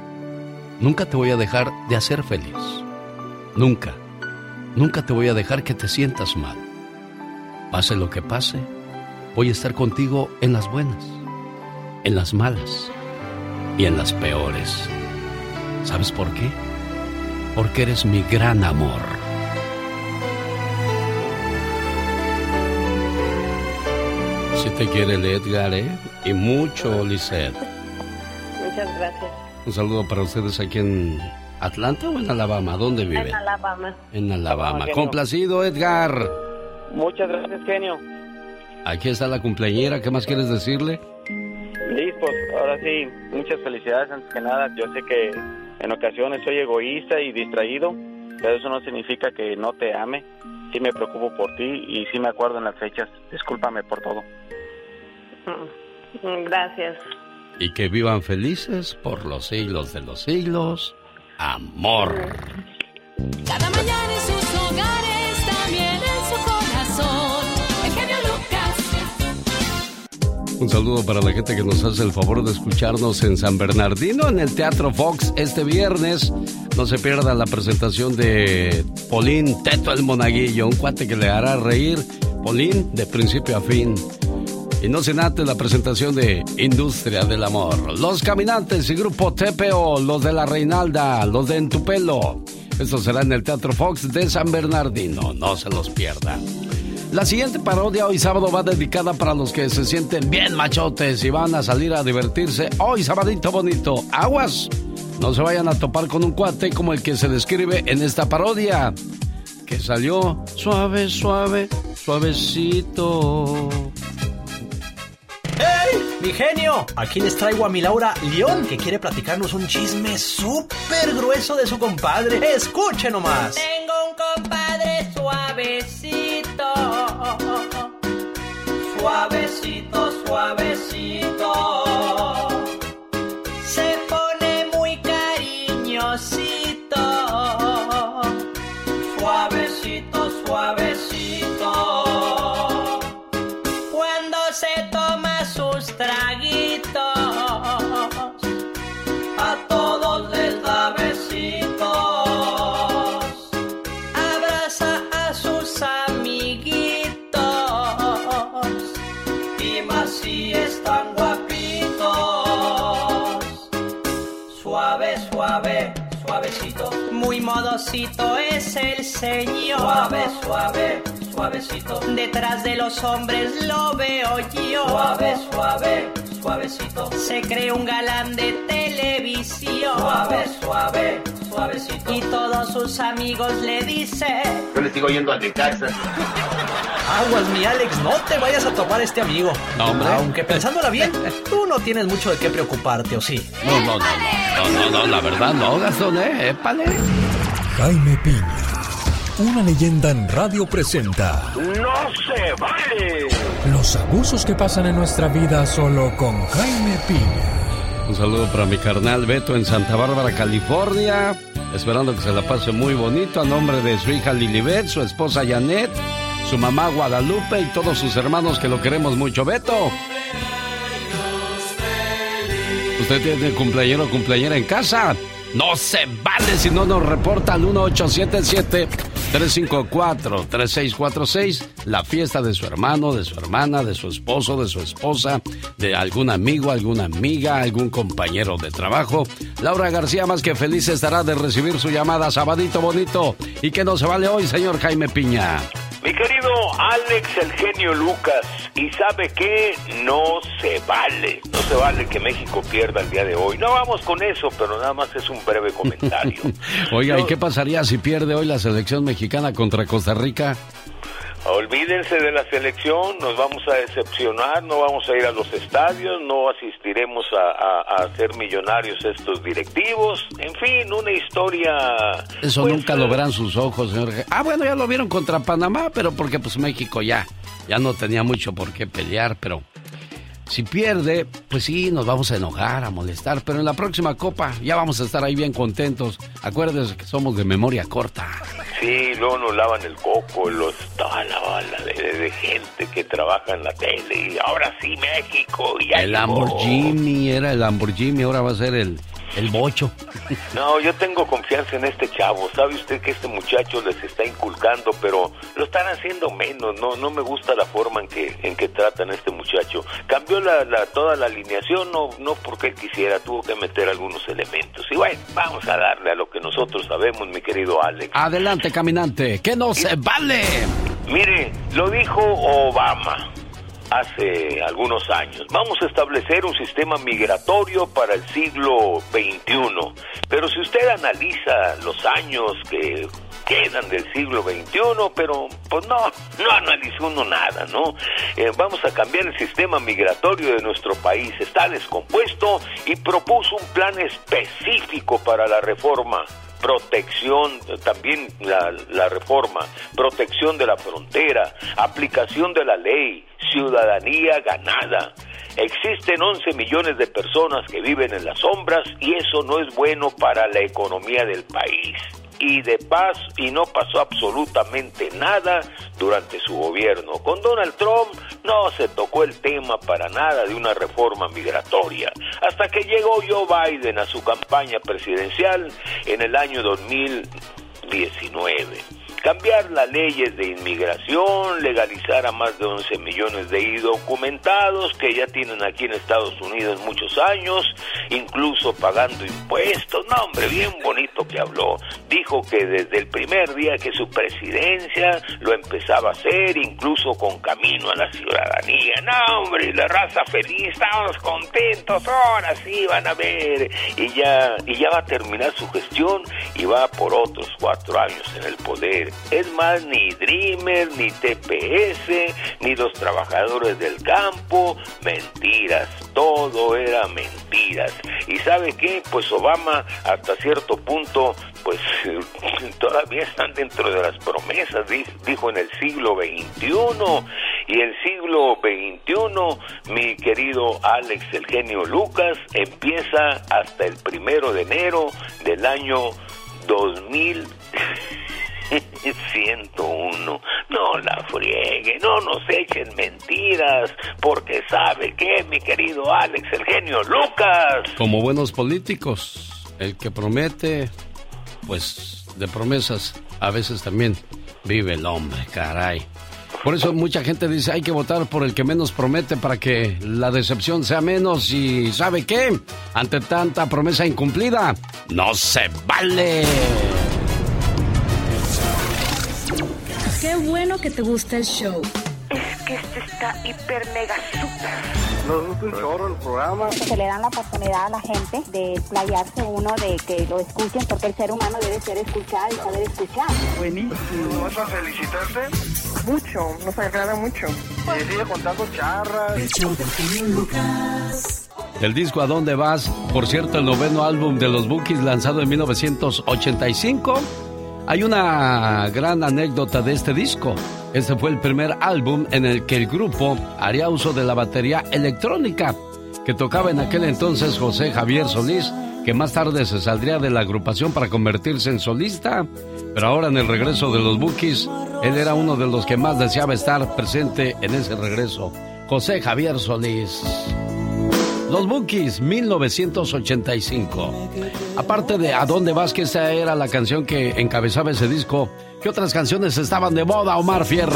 Nunca te voy a dejar de hacer feliz. Nunca, nunca te voy a dejar que te sientas mal. Pase lo que pase, voy a estar contigo en las buenas, en las malas y en las peores. ¿Sabes por qué? Porque eres mi gran amor. Si te quiere Edgar, ¿eh? Y mucho, Lisette. Muchas gracias. Un saludo para ustedes aquí en Atlanta o en Alabama. ¿Dónde vive? En Alabama. En Alabama. genio. Complacido, Edgar. Muchas gracias, genio. Aquí está la cumpleañera. ¿Qué más quieres decirle? Liz, pues ahora sí, muchas felicidades antes que nada. Yo sé que en ocasiones soy egoísta y distraído, pero eso no significa que no te ame. Sí me preocupo por ti y sí me acuerdo en las fechas. Discúlpame por todo. Gracias. Y que vivan felices por los siglos de los siglos. Amor. Cada mañana en sus hogares, también en su corazón. El genio Lucas. Un saludo para la gente que nos hace el favor de escucharnos en San Bernardino, en el Teatro Fox, este viernes. No se pierda la presentación de Polín Teto el Monaguillo, un cuate que le hará reír. Polín, de principio a fin. Y no se nate la presentación de Industria del Amor. Los Caminantes y Grupo TPO, los de la Reinalda, los de Entupelo. Esto será en el Teatro Fox de San Bernardino. No se los pierda. La siguiente parodia hoy sábado va dedicada para los que se sienten bien machotes y van a salir a divertirse hoy sabadito bonito. Aguas. No se vayan a topar con un cuate como el que se describe en esta parodia. Que salió suave, suave, suavecito. ¡Hey! Mi genio, aquí les traigo a mi Laura León, que quiere platicarnos un chisme súper grueso de su compadre. Escuche nomás. Tengo un compadre suavecito. Suavecito, suavecito. Suave, suave, suavecito. Muy modosito es el señor. Suave, suave, suavecito. Detrás de los hombres lo veo yo. Suave, suave, suavecito. Se cree un galán de televisión. Suave, suave, suavecito. Y todos sus amigos le dicen. Yo le sigo yendo al de casa. Aguas, mi Alex, no te vayas a topar a este amigo. No, hombre. Aunque pensándola bien, tú no tienes mucho de qué preocuparte, ¿o sí? No, no, no, no, no, no, no, la verdad no, Gastón, ¿eh? Épale. Jaime Piña, una leyenda en radio presenta ¡No se vale! los abusos que pasan en nuestra vida solo con Jaime Piña. Un saludo para mi carnal Beto en Santa Bárbara, California. Esperando que se la pase muy bonito a nombre de su hija Lilibet, su esposa Janet, su mamá Guadalupe y todos sus hermanos que lo queremos mucho. Beto. ¿Usted tiene cumpleañero o cumpleañera en casa? No se vale si no nos reporta al 1877-354-3646 la fiesta de su hermano, de su hermana, de su esposo, de su esposa, de algún amigo, alguna amiga, algún compañero de trabajo. Laura García más que feliz estará de recibir su llamada Sabadito Bonito. ¿Y que no se vale hoy, señor Jaime Piña? Mi querido Alex, el genio Lucas, ¿y sabe qué? No se vale. No se vale que México pierda el día de hoy. No vamos con eso, pero nada más es un breve comentario. Oiga, ¿y qué pasaría si pierde hoy la selección mexicana contra Costa Rica? Olvídense de la selección, nos vamos a decepcionar, no vamos a ir a los estadios, no asistiremos a, a, a ser millonarios estos directivos. En fin, una historia... Eso pues, nunca lo verán sus ojos, señor. Ah, bueno, ya lo vieron contra Panamá, pero porque pues México ya, ya no tenía mucho por qué pelear, pero si pierde, pues sí, nos vamos a enojar, a molestar, pero en la próxima copa ya vamos a estar ahí bien contentos. Acuérdense que somos de memoria corta. Sí, luego nos lavan el coco, los, toda la bala de, de- gente que trabaja en la tele y ahora sí México. Y ya El. Lamborghini era el Lamborghini, ahora va a ser el, el bocho. No, yo tengo confianza en este chavo. Sabe usted que este muchacho les está inculcando, pero lo están haciendo menos. No, no me gusta la forma en que en que tratan a este muchacho. Cambió la, la- toda la alineación, no no porque él quisiera, tuvo que meter algunos elementos. Y bueno, vamos a darle a lo que nosotros sabemos, mi querido Alex. Adelante, caminante, que no se vale. Mire, lo dijo Obama hace algunos años. Vamos a establecer un sistema migratorio para el siglo XXI. Pero si usted analiza los años que quedan del siglo XXI, pero pues no, no analizó uno nada, ¿no? Eh, vamos a cambiar el sistema migratorio de nuestro país. Está descompuesto y propuso un plan específico para la reforma protección, también la, la reforma, protección de la frontera, aplicación de la ley, ciudadanía ganada. Existen 11 millones de personas que viven en las sombras y eso no es bueno para la economía del país. Y de paz, y no pasó absolutamente nada durante su gobierno. Con Donald Trump no se tocó el tema para nada de una reforma migratoria. Hasta que llegó Joe Biden a su campaña presidencial en el año 2019 cambiar las leyes de inmigración, legalizar a más de 11 millones de indocumentados que ya tienen aquí en Estados Unidos muchos años, incluso pagando impuestos. No, hombre, bien bonito que habló. Dijo que desde el primer día que su presidencia lo empezaba a hacer, incluso con camino a la ciudadanía. No, hombre, la raza feliz, estamos contentos, ahora sí van a ver. Y ya, y ya va a terminar su gestión y va por otros cuatro años en el poder. Es más, ni Dreamer, ni TPS, ni los trabajadores del campo, mentiras, todo era mentiras. ¿Y sabe qué? Pues Obama hasta cierto punto, pues todavía están dentro de las promesas, dijo en el siglo XXI. Y el siglo XXI, mi querido Alex el genio Lucas, empieza hasta el primero de enero del año 2101. No la friegue, no nos echen mentiras, porque sabe que, mi querido Alex, el genio Lucas. Como buenos políticos, el que promete, pues de promesas a veces también vive el hombre, caray. Por eso mucha gente dice hay que votar por el que menos promete para que la decepción sea menos y ¿sabe qué? Ante tanta promesa incumplida, no se vale. Qué bueno que te gusta el show. Es que este está hiper mega super nos gusta un chorro el programa. Se le dan la oportunidad a la gente de playarse uno, de que lo escuchen, porque el ser humano debe ser escuchado y saber escuchar. Buenísimo. ¿Vas a felicitarte? Mucho, nos agrada mucho. Y sigue contando charras. El disco ¿A dónde vas? Por cierto, el noveno álbum de los Bookies lanzado en 1985. Hay una gran anécdota de este disco. Este fue el primer álbum en el que el grupo haría uso de la batería electrónica que tocaba en aquel entonces José Javier Solís, que más tarde se saldría de la agrupación para convertirse en solista, pero ahora en el regreso de los Bookies, él era uno de los que más deseaba estar presente en ese regreso, José Javier Solís. Los Bookies, 1985. Aparte de ¿A dónde vas? que esa era la canción que encabezaba ese disco, ¿qué otras canciones estaban de moda, Omar Fierros?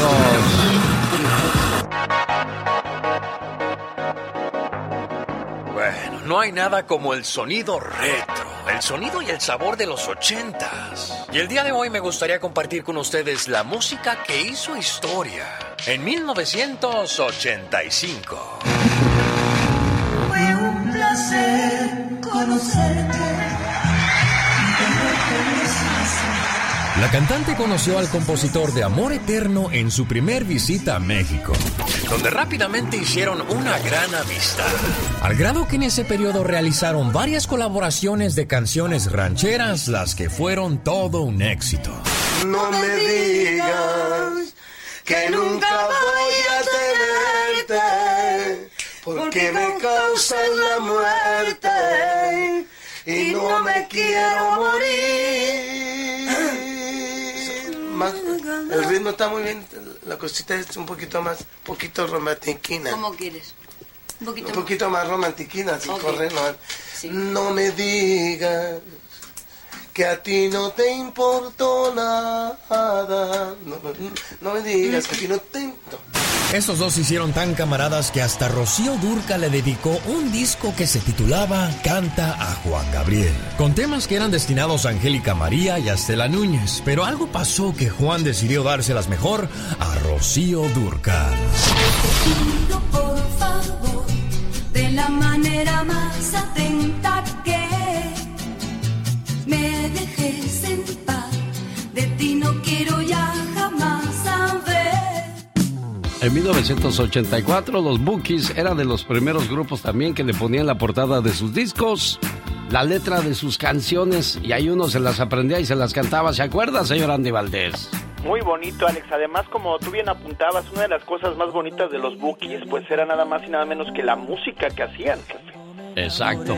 Bueno, no hay nada como el sonido retro, el sonido y el sabor de los ochentas. Y el día de hoy me gustaría compartir con ustedes la música que hizo historia en 1985 conocerte. La cantante conoció al compositor de Amor Eterno en su primer visita a México, donde rápidamente hicieron una gran amistad. Al grado que en ese periodo realizaron varias colaboraciones de canciones rancheras, las que fueron todo un éxito. No me digas que nunca voy a tenerte porque me causan la muerte y no me quiero morir. el ritmo está muy bien, la cosita es un poquito más, un poquito romantiquina. ¿Cómo quieres? Un poquito, más romantiquina, así corre, no me digas que a ti no te importó nada. No, me digas que a ti no te importó. Estos dos se hicieron tan camaradas que hasta Rocío Durca le dedicó un disco que se titulaba Canta a Juan Gabriel, con temas que eran destinados a Angélica María y a Estela Núñez, pero algo pasó que Juan decidió dárselas mejor a Rocío Durca. por favor, de la manera más atenta que me dejes en paz, de ti no quiero ya jamás saber. En 1984, los Bookies eran de los primeros grupos también que le ponían la portada de sus discos, la letra de sus canciones, y ahí uno se las aprendía y se las cantaba. ¿Se acuerda, señor Andy Valdés? Muy bonito, Alex. Además, como tú bien apuntabas, una de las cosas más bonitas de los Bookies, pues era nada más y nada menos que la música que hacían, Exacto.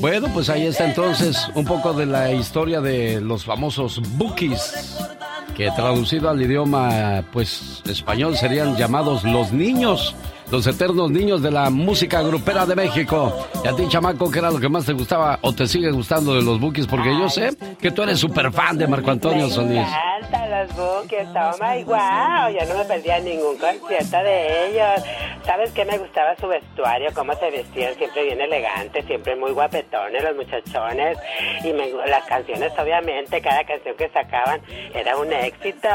Bueno, pues ahí está entonces un poco de la historia de los famosos Bookies que traducido al idioma pues español serían llamados los niños, los eternos niños de la música grupera de México. Y a ti, chamaco, ¿qué era lo que más te gustaba o te sigue gustando de los Bookies? Porque yo sé que tú eres súper fan de Marco Antonio Solís los Bookies, toma wow, yo no me perdía ningún concierto de ellos. ¿Sabes qué me gustaba su vestuario? Cómo se vestían, siempre bien elegantes, siempre muy guapetones los muchachones. Y me, las canciones, obviamente, cada canción que sacaban era un éxito.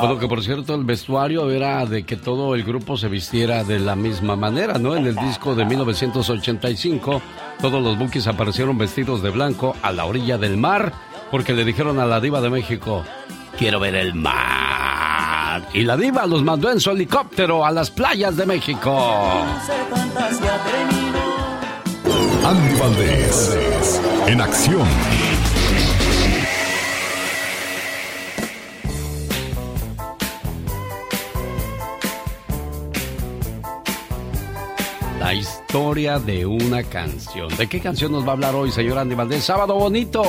Bueno, que por cierto, el vestuario era de que todo el grupo se vistiera de la misma manera, ¿no? En el disco de 1985, todos los Bookies aparecieron vestidos de blanco a la orilla del mar, porque le dijeron a la diva de México, quiero ver el mar. Y la diva los mandó en su helicóptero a las playas de México. Andy Valdés, en acción. Historia de una canción. ¿De qué canción nos va a hablar hoy, señor Andy Valdés? Sábado bonito.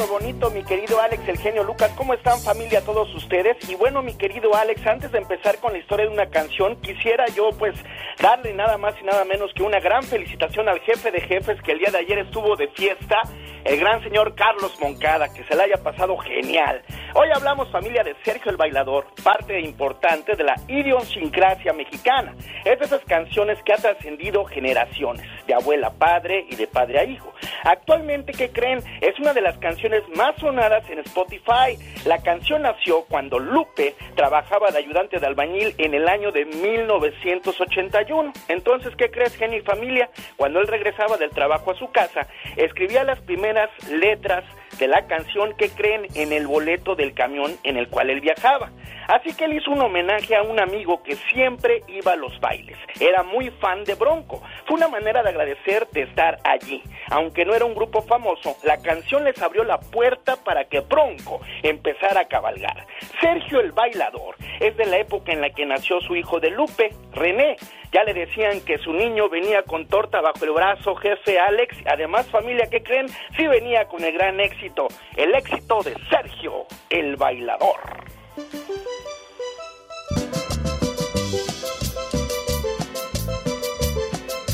Bonito, mi querido Alex, el genio Lucas. ¿Cómo están familia todos ustedes? Y bueno, mi querido Alex, antes de empezar con la historia de una canción, quisiera yo pues darle nada más y nada menos que una gran felicitación al jefe de jefes que el día de ayer estuvo de fiesta, el gran señor Carlos Moncada, que se le haya pasado genial. Hoy hablamos familia de Sergio el Bailador, parte importante de la idiosincrasia mexicana. Es de esas canciones que ha trascendido generaciones, de abuela a padre y de padre a hijo. Actualmente, ¿qué creen? Es una de las canciones más sonadas en Spotify. La canción nació cuando Lupe trabajaba de ayudante de albañil en el año de 1981. Entonces, ¿qué crees, Jenny familia? Cuando él regresaba del trabajo a su casa, escribía las primeras letras de la canción que creen en el boleto del camión en el cual él viajaba. Así que él hizo un homenaje a un amigo que siempre iba a los bailes. Era muy fan de Bronco. Fue una manera de agradecer de estar allí. Aunque no era un grupo famoso, la canción les abrió la puerta para que Bronco empezara a cabalgar. Sergio el bailador es de la época en la que nació su hijo de Lupe, René. Ya le decían que su niño venía con torta bajo el brazo, jefe Alex. Además, familia, ¿qué creen? Sí venía con el gran éxito, el éxito de Sergio el bailador.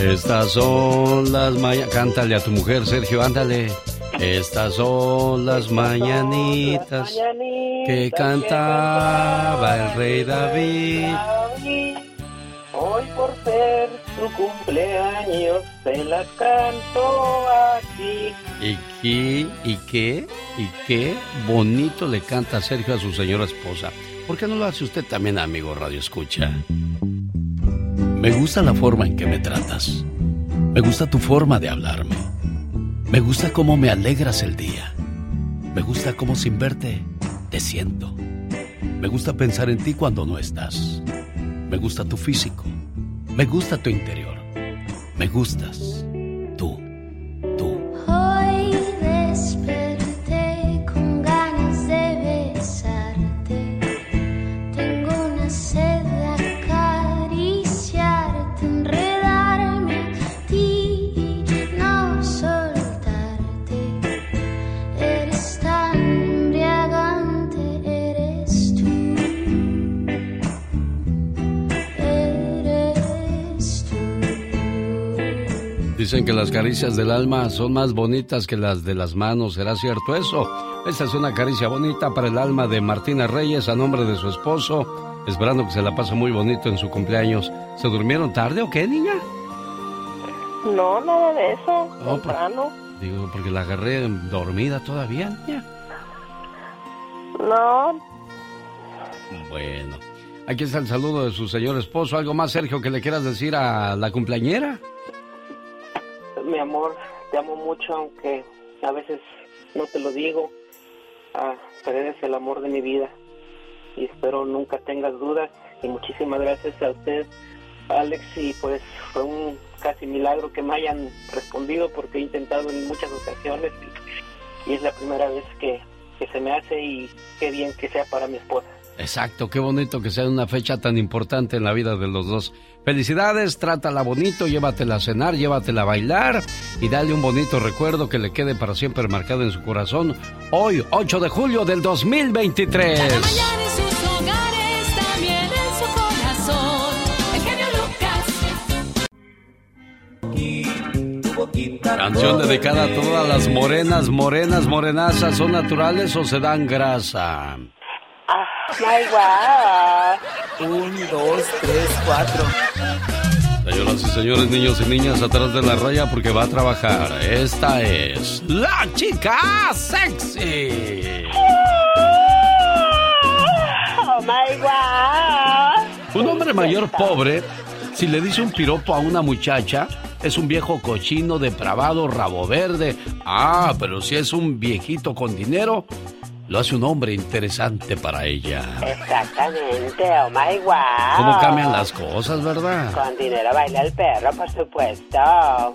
Estas son las mañanitas. Cántale a tu mujer, Sergio, ándale. Estas son las mañanitas que cantaba el rey David. Hoy por ser su cumpleaños se la canto aquí. ¿Y qué, y qué, y qué bonito le canta Sergio a su señora esposa? ¿Por qué no lo hace usted también, amigo Radio Escucha? Me gusta la forma en que me tratas. Me gusta tu forma de hablarme. Me gusta cómo me alegras el día. Me gusta cómo sin verte te siento. Me gusta pensar en ti cuando no estás. Me gusta tu físico. Me gusta tu interior. Me gustas. Dicen que las caricias del alma son más bonitas que las de las manos. ¿Será cierto eso? Esta es una caricia bonita para el alma de Martina Reyes a nombre de su esposo, esperando que se la pase muy bonito en su cumpleaños. ¿Se durmieron tarde o qué, niña? No, nada de eso. Oh, temprano. Digo, porque la agarré dormida todavía, niña. No, Bueno, aquí está el saludo de su señor esposo. ¿Algo más, Sergio, que le quieras decir a la cumpleañera? Mi amor, te amo mucho, aunque a veces no te lo digo. Ah, pero eres el amor de mi vida. Y espero nunca tengas dudas. Y muchísimas gracias a usted, Alex. Y pues fue un casi milagro que me hayan respondido porque he intentado en muchas ocasiones. Y, es la primera vez que, que se me hace y qué bien que sea para mi esposa. Exacto, qué bonito que sea una fecha tan importante en la vida de los dos. Felicidades, trátala bonito, llévatela a cenar, llévatela a bailar y dale un bonito recuerdo que le quede para siempre marcado en su corazón. Hoy, 8 de julio del 2023. en sus hogares, también en su corazón. El genio Lucas. Canción dedicada a todas las morenas, morenas, morenazas, ¿son naturales o se dan grasa? Ah, my wow. Un, dos, tres, cuatro. Señoras y señores, niños y niñas, atrás de la raya porque va a trabajar. Esta es la chica sexy. Oh my wow. Un hombre mayor pobre, si le dice un piropo a una muchacha, es un viejo cochino, depravado, rabo verde. Ah, pero si es un viejito con dinero, lo hace un hombre interesante para ella. Exactamente, oh my wow. ¿Cómo cambian las cosas, verdad? Con dinero baila el perro, por supuesto.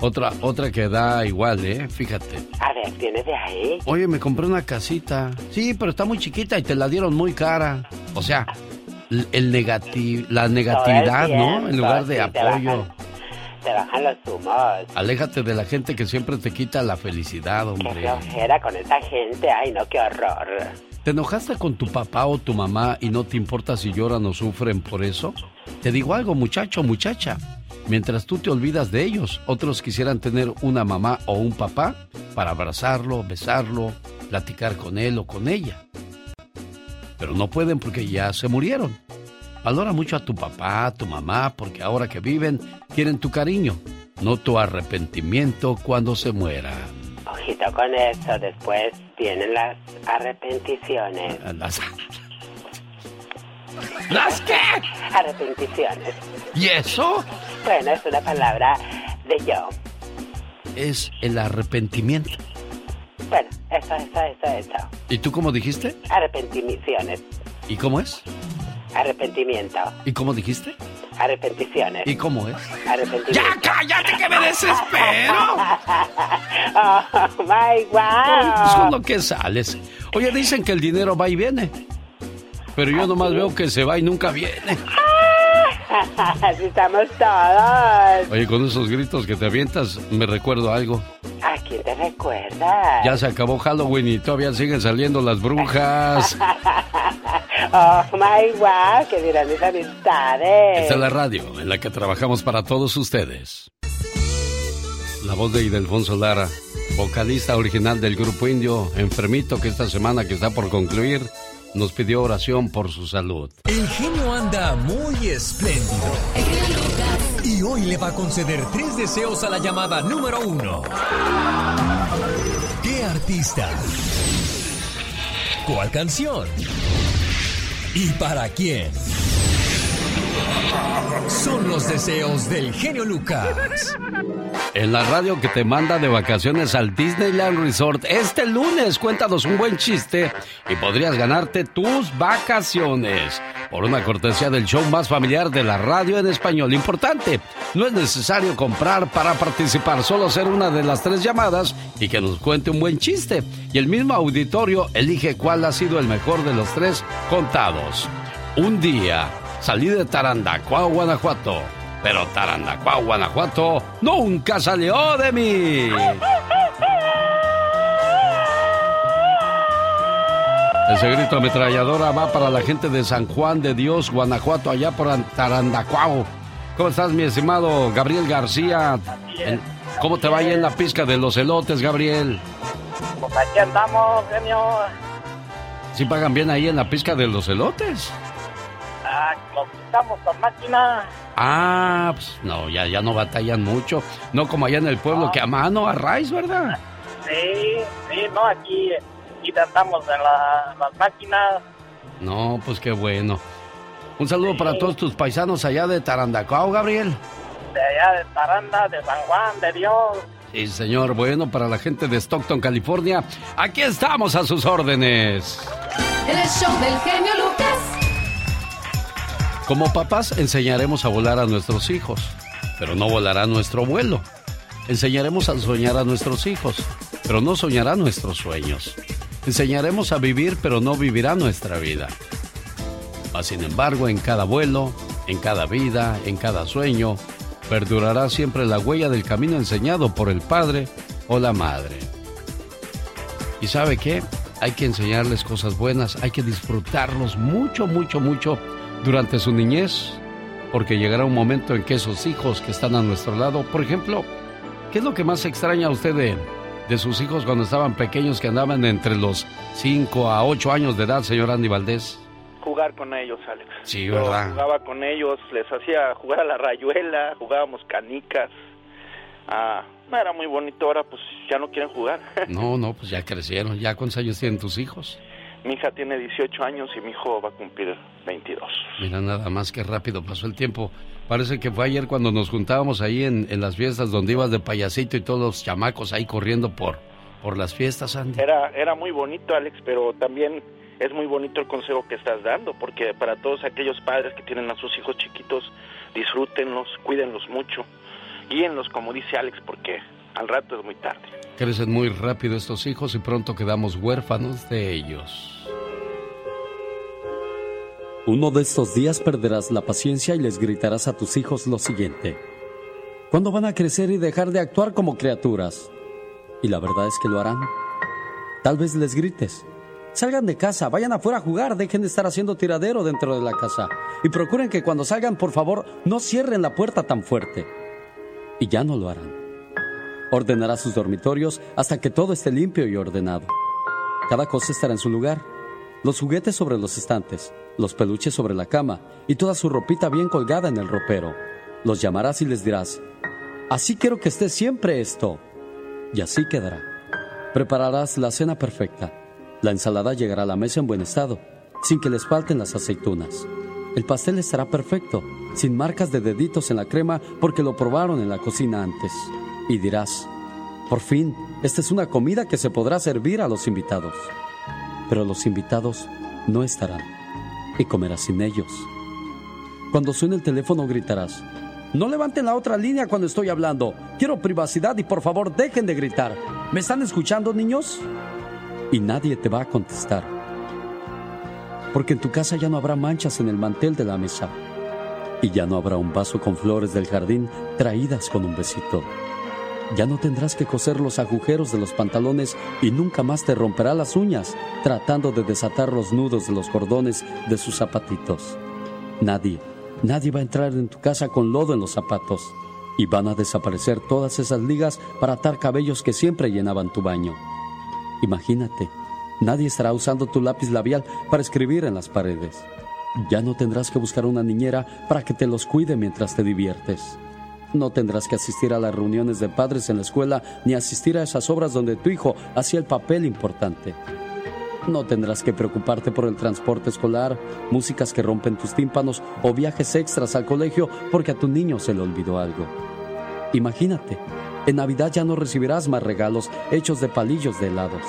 Otra, otra que da igual, ¿eh? Fíjate. A ver, ¿tienes de ahí? Oye, me compré una casita. Sí, pero está muy chiquita y te la dieron muy cara. O sea, el negati la negatividad, ¿no? En lugar de apoyo. Te bajan, los humos. Aléjate de la gente que siempre te quita la felicidad, hombre. Qué flojera con esa gente. Ay, no, qué horror. ¿Te enojaste con tu papá o tu mamá y no te importa si lloran o sufren por eso? Te digo algo, muchacho, muchacha. Mientras tú te olvidas de ellos, otros quisieran tener una mamá o un papá para abrazarlo, besarlo, platicar con él o con ella. Pero no pueden porque ya se murieron. Valora mucho a tu papá, a tu mamá, porque ahora que viven, quieren tu cariño, no tu arrepentimiento cuando se muera. Ojito con eso, después vienen las arrepenticiones. Las... ¿Las qué? Arrepenticiones. ¿Y eso? Bueno, es una palabra de yo. Es el arrepentimiento. Bueno, eso, eso, eso, eso. ¿Y tú cómo dijiste? Arrepenticiones. ¿Y cómo es? Arrepentimiento. ¿Y cómo dijiste? Arrepenticiones. ¿Y cómo es? Arrepentimiento. ¡Ya cállate que me desespero! oh, my wow. Eso es lo que sales. Oye, dicen que el dinero va y viene. Pero yo nomás veo que se va y nunca viene. Así estamos todos. Oye, con esos gritos que te avientas, me recuerdo algo. ¿A quién te recuerdas? Ya se acabó Halloween y todavía siguen saliendo las brujas. oh my wow, que dirán mis amistades. Esta es la radio en la que trabajamos para todos ustedes. La voz de Idelfonso Lara, vocalista original del grupo indio, enfermito que esta semana que está por concluir, nos pidió oración por su salud. El genio anda muy espléndido. Y hoy le va a conceder tres deseos a la llamada número uno. ¿Qué artista? ¿Cuál canción? ¿Y para quién? Son los deseos del genio Lucas. En la radio que te manda de vacaciones al Disneyland Resort este lunes, cuéntanos un buen chiste y podrías ganarte tus vacaciones. Por una cortesía del show más familiar de la radio en español. Importante, no es necesario comprar para participar, solo hacer una de las tres llamadas y que nos cuente un buen chiste. Y el mismo auditorio elige cuál ha sido el mejor de los tres contados. Un día salí de Tarandacuá, Guanajuato. Pero Tarandacuá, Guanajuato nunca salió de mí. Ese grito ametralladora va para la gente de San Juan de Dios, Guanajuato, allá por Tarandacuao. ¿Cómo estás, mi estimado Gabriel García? ¿Cómo te va ahí en la pizca de los elotes, Gabriel? Pues aquí andamos, genio. ¿Sí pagan bien ahí en la pizca de los elotes? Ah, lo quitamos con máquina. Ah, pues no, ya, ya no batallan mucho. No como allá en el pueblo, que a mano, a raíz, ¿verdad? Sí, sí, no, aquí, aquí andamos en la- las máquinas. No, pues qué bueno. Un saludo para todos tus paisanos allá de Tarandacao, Gabriel. De allá de Taranda, de San Juan, de Dios. Sí, señor. Bueno, para la gente de Stockton, California, aquí estamos a sus órdenes. El show del genio Lucas. Como papás enseñaremos a volar a nuestros hijos, pero no volará nuestro vuelo. Enseñaremos a soñar a nuestros hijos, pero no soñará nuestros sueños. Enseñaremos a vivir, pero no vivirá nuestra vida. Mas, sin embargo, en cada vuelo, en cada vida, en cada sueño, perdurará siempre la huella del camino enseñado por el padre o la madre. ¿Y sabe qué? Hay que enseñarles cosas buenas, hay que disfrutarlos mucho, mucho, mucho durante su niñez, porque llegará un momento en que esos hijos que están a nuestro lado, por ejemplo, ¿qué es lo que más extraña a usted de, de sus hijos cuando estaban pequeños que andaban entre los 5 a 8 años de edad, señor Andy Valdés? Jugar con ellos, Alex. Sí, Yo ¿verdad? jugaba con ellos, les hacía jugar a la rayuela, jugábamos canicas. Ah, no era muy bonito, ahora pues ya no quieren jugar. No, no, pues ya crecieron. ¿Ya cuántos años tienen tus hijos? Mi hija tiene 18 años y mi hijo va a cumplir 22. Mira nada más que rápido pasó el tiempo. Parece que fue ayer cuando nos juntábamos ahí en, en las fiestas donde ibas de payasito y todos los chamacos ahí corriendo por, por las fiestas, Andy. Era, era muy bonito, Alex, pero también es muy bonito el consejo que estás dando, porque para todos aquellos padres que tienen a sus hijos chiquitos, disfrútenlos, cuídenlos mucho, guíenlos, como dice Alex, porque al rato es muy tarde. Crecen muy rápido estos hijos y pronto quedamos huérfanos de ellos. Uno de estos días perderás la paciencia y les gritarás a tus hijos lo siguiente. ¿Cuándo van a crecer y dejar de actuar como criaturas? Y la verdad es que lo harán. Tal vez les grites. Salgan de casa, vayan afuera a jugar, dejen de estar haciendo tiradero dentro de la casa. Y procuren que cuando salgan, por favor, no cierren la puerta tan fuerte. Y ya no lo harán. Ordenará sus dormitorios hasta que todo esté limpio y ordenado. Cada cosa estará en su lugar. Los juguetes sobre los estantes, los peluches sobre la cama y toda su ropita bien colgada en el ropero. Los llamarás y les dirás, así quiero que esté siempre esto. Y así quedará. Prepararás la cena perfecta. La ensalada llegará a la mesa en buen estado, sin que les falten las aceitunas. El pastel estará perfecto, sin marcas de deditos en la crema porque lo probaron en la cocina antes. Y dirás, por fin, esta es una comida que se podrá servir a los invitados. Pero los invitados no estarán y comerás sin ellos. Cuando suene el teléfono gritarás, no levanten la otra línea cuando estoy hablando. Quiero privacidad y por favor dejen de gritar. ¿Me están escuchando, niños? Y nadie te va a contestar. Porque en tu casa ya no habrá manchas en el mantel de la mesa. Y ya no habrá un vaso con flores del jardín traídas con un besito. Ya no tendrás que coser los agujeros de los pantalones y nunca más te romperá las uñas tratando de desatar los nudos de los cordones de sus zapatitos. Nadie, nadie va a entrar en tu casa con lodo en los zapatos y van a desaparecer todas esas ligas para atar cabellos que siempre llenaban tu baño. Imagínate, nadie estará usando tu lápiz labial para escribir en las paredes. Ya no tendrás que buscar una niñera para que te los cuide mientras te diviertes. No tendrás que asistir a las reuniones de padres en la escuela ni asistir a esas obras donde tu hijo hacía el papel importante. No tendrás que preocuparte por el transporte escolar, músicas que rompen tus tímpanos o viajes extras al colegio porque a tu niño se le olvidó algo. Imagínate, en Navidad ya no recibirás más regalos hechos de palillos de helados.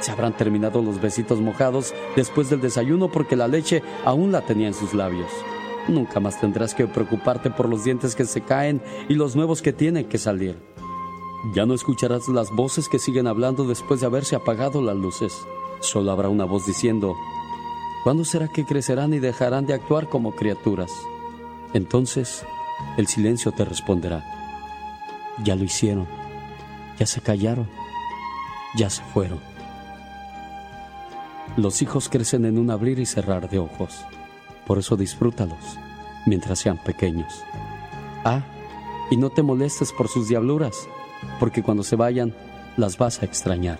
Se habrán terminado los besitos mojados después del desayuno porque la leche aún la tenía en sus labios. Nunca más tendrás que preocuparte por los dientes que se caen y los nuevos que tienen que salir. Ya no escucharás las voces que siguen hablando después de haberse apagado las luces. Solo habrá una voz diciendo, ¿cuándo será que crecerán y dejarán de actuar como criaturas? Entonces, el silencio te responderá, ya lo hicieron, ya se callaron, ya se fueron. Los hijos crecen en un abrir y cerrar de ojos. Por eso disfrútalos mientras sean pequeños. Ah, y no te molestes por sus diabluras, porque cuando se vayan las vas a extrañar.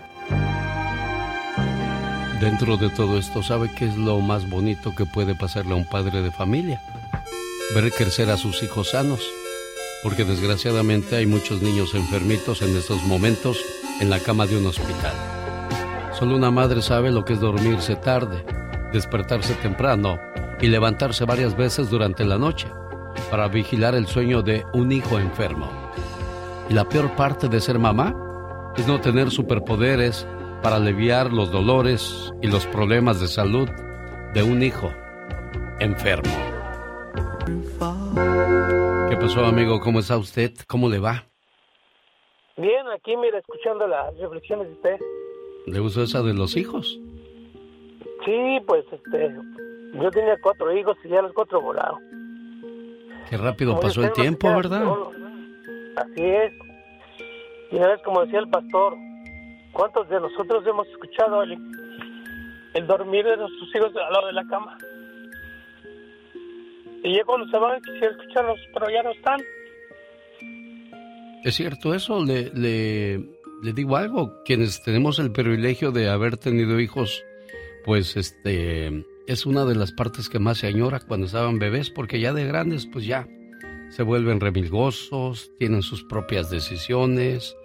Dentro de todo esto, ¿sabe qué es lo más bonito que puede pasarle a un padre de familia? Ver crecer a sus hijos sanos, porque desgraciadamente hay muchos niños enfermitos en estos momentos en la cama de un hospital. Solo una madre sabe lo que es dormirse tarde, despertarse temprano y levantarse varias veces durante la noche para vigilar el sueño de un hijo enfermo. Y la peor parte de ser mamá es no tener superpoderes para aliviar los dolores y los problemas de salud de un hijo enfermo. ¿Qué pasó, amigo? ¿Cómo está usted? ¿Cómo le va? Bien, aquí mira, escuchando las reflexiones de usted. ¿Le gustó esa de los hijos? Sí, pues este, yo tenía cuatro hijos y ya los cuatro volaron. Qué rápido pasó el tiempo, ¿verdad? Así es. Y una vez, como decía el pastor, ¿cuántos de nosotros hemos escuchado el, el dormir de nuestros hijos al lado de la cama? Y ya cuando se van quisiera escucharlos, pero ya no están. Es cierto eso, le, le, le digo algo, quienes tenemos el privilegio de haber tenido hijos, pues este es una de las partes que más se añora cuando estaban bebés, porque ya de grandes, pues ya se vuelven remilgosos, tienen sus propias decisiones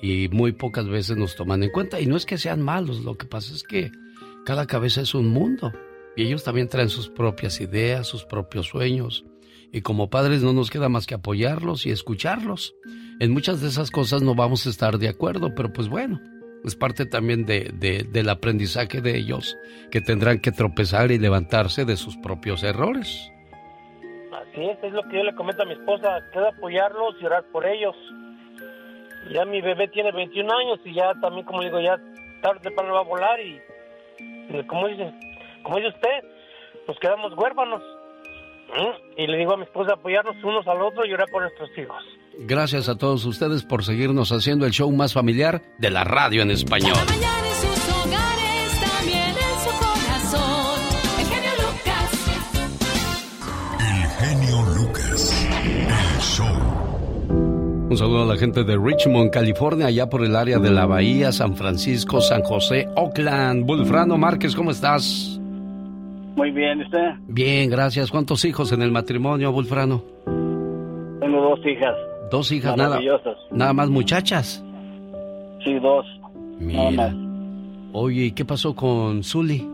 y muy pocas veces nos toman en cuenta. Y no es que sean malos, lo que pasa es que cada cabeza es un mundo y ellos también traen sus propias ideas, sus propios sueños. Y como padres no nos queda más que apoyarlos y escucharlos. En muchas de esas cosas no vamos a estar de acuerdo, pero pues bueno, Es parte también de, del aprendizaje de ellos, que tendrán que tropezar y levantarse de sus propios errores. Así es, es lo que yo le comento a mi esposa, queda apoyarlos y orar por ellos. Ya mi bebé tiene 21 años y ya también, como digo, ya tarde para va a volar y, como dice, como dice usted, nos quedamos huérfanos. ¿Mm? Y le digo a mi esposa apoyarnos unos al otro y orar por nuestros hijos. Gracias a todos ustedes por seguirnos haciendo el show más familiar de la radio en español. El genio Lucas. El show. Un saludo a la gente de Richmond, California, allá por el área de la Bahía, San Francisco, San José, Oakland. Bulfrano Márquez, ¿cómo estás? Muy bien, ¿usted? Bien, gracias. ¿Cuántos hijos en el matrimonio, Bulfrano? Tengo dos hijas. Dos hijas, nada. Nada más muchachas. Sí, dos. Mira. Oye, ¿y qué pasó con Zully?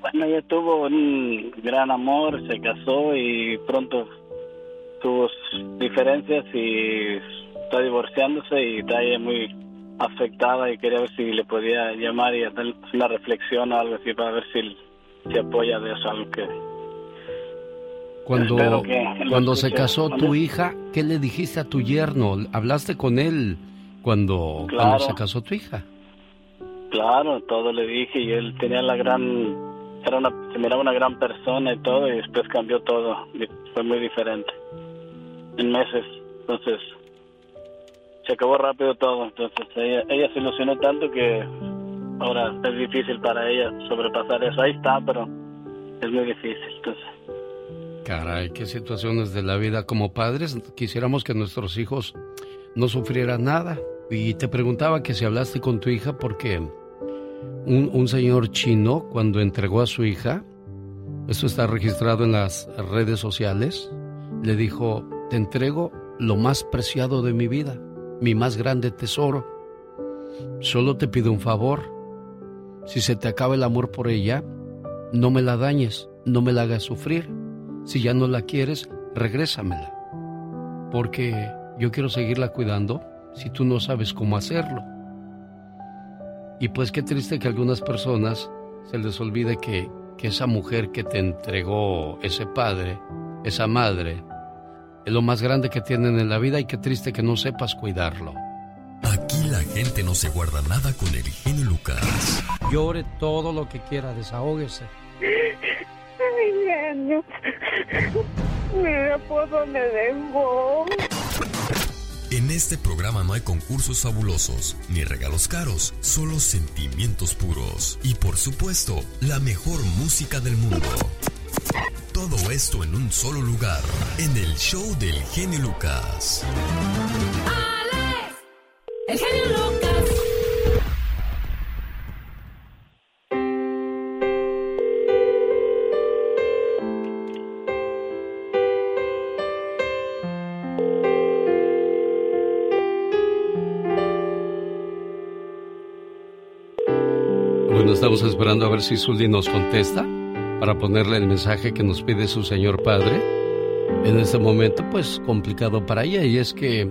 Bueno, ella tuvo un gran amor, se casó y pronto tuvo diferencias y está divorciándose y está ella muy afectada y quería ver si le podía llamar y hacer una reflexión o algo así para ver si se apoya de eso, algo que cuando, cuando se casó tu hija, ¿qué le dijiste a tu yerno? ¿Hablaste con él cuando, cuando se casó tu hija? Claro, todo le dije y él tenía la gran, era una, se miraba una gran persona y todo y después cambió todo, fue muy diferente, en meses, entonces se acabó rápido todo, entonces ella, ella se ilusionó tanto que ahora es difícil para ella sobrepasar eso, ahí está, pero es muy difícil, entonces Caray, qué situaciones de la vida. Como padres quisiéramos que nuestros hijos no sufrieran nada. Y te preguntaba que si hablaste con tu hija porque un, un señor chino cuando entregó a su hija, esto está registrado en las redes sociales, le dijo, te entrego lo más preciado de mi vida, mi más grande tesoro. Solo te pido un favor. Si se te acaba el amor por ella, no me la dañes, no me la hagas sufrir si ya no la quieres, regrésamela. Porque yo quiero seguirla cuidando si tú no sabes cómo hacerlo. Y pues qué triste que a algunas personas se les olvide que, que esa mujer que te entregó ese padre, esa madre, es lo más grande que tienen en la vida y qué triste que no sepas cuidarlo. Aquí la gente no se guarda nada con el genio Lucas. Llore todo lo que quiera, desahógese. En este programa no hay concursos fabulosos ni regalos caros, solo sentimientos puros y por supuesto la mejor música del mundo. Todo esto en un solo lugar, en el show del genio Lucas. Esperando a ver si Zully nos contesta para ponerle el mensaje que nos pide su señor padre. En este momento, pues complicado para ella, y es que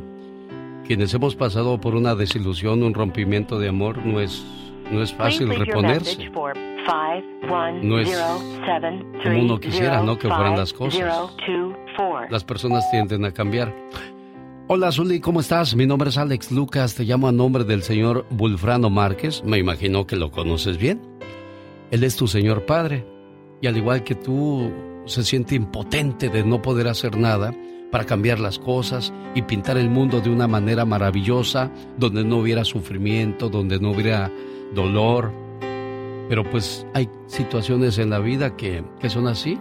quienes hemos pasado por una desilusión, un rompimiento de amor, no es, no es fácil reponerse. No es como uno quisiera, ¿no? Que fueran las cosas. Las personas tienden a cambiar. Hola Zuli, ¿cómo estás? Mi nombre es Alex Lucas, te llamo a nombre del señor Bulfrano Márquez, me imagino que lo conoces bien. Él es tu señor padre y al igual que tú se siente impotente de no poder hacer nada para cambiar las cosas y pintar el mundo de una manera maravillosa, donde no hubiera sufrimiento, donde no hubiera dolor. Pero pues hay situaciones en la vida que, que son así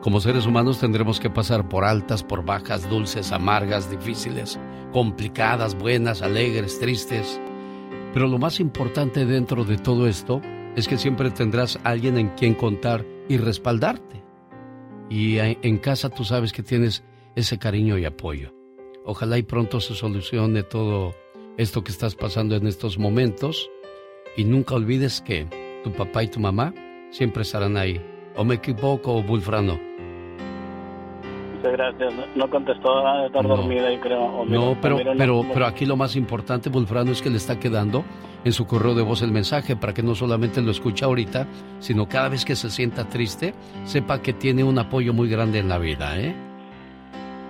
como seres humanos tendremos que pasar por altas, por bajas, dulces, amargas, difíciles, complicadas, buenas, alegres, tristes. Pero lo más importante dentro de todo esto es que siempre tendrás alguien en quien contar y respaldarte. Y en casa tú sabes que tienes ese cariño y apoyo. Ojalá y pronto se solucione todo esto que estás pasando en estos momentos. Y nunca olvides que tu papá y tu mamá siempre estarán ahí. ¿O me equivoco, Bulfrano? Muchas gracias. No, contestó, a estar No. dormida, yo creo. o No, mira- pero, mira pero, pero aquí lo más importante, Bulfrano, es que le está quedando en su correo de voz el mensaje para que no solamente lo escuche ahorita, sino cada vez que se sienta triste, sepa que tiene un apoyo muy grande en la vida, ¿eh?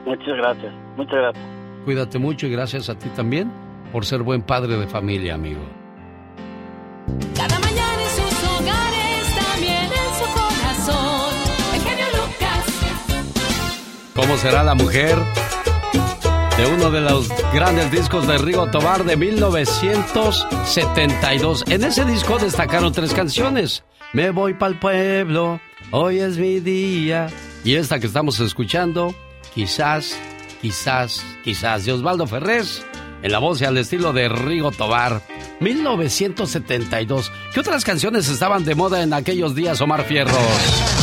Muchas gracias, muchas gracias. Cuídate mucho y gracias a ti también por ser buen padre de familia, amigo. Cada ¿Cómo será la mujer? De uno de los grandes discos de Rigo Tobar de 1972. En ese disco destacaron tres canciones. Me voy pa'l pueblo, hoy es mi día. Y esta que estamos escuchando, quizás, quizás, quizás, de Osvaldo Ferrés, en la voz y al estilo de Rigo Tobar. 1972. ¿Qué otras canciones estaban de moda en aquellos días, Omar Fierros?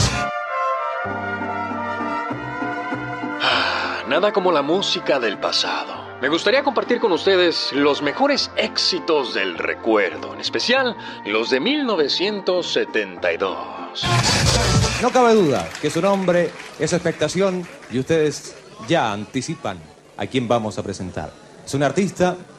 Nada como la música del pasado. Me gustaría compartir con ustedes los mejores éxitos del recuerdo, en especial los de 1972. No cabe duda que su nombre es expectación y ustedes ya anticipan a quién vamos a presentar. Es un artista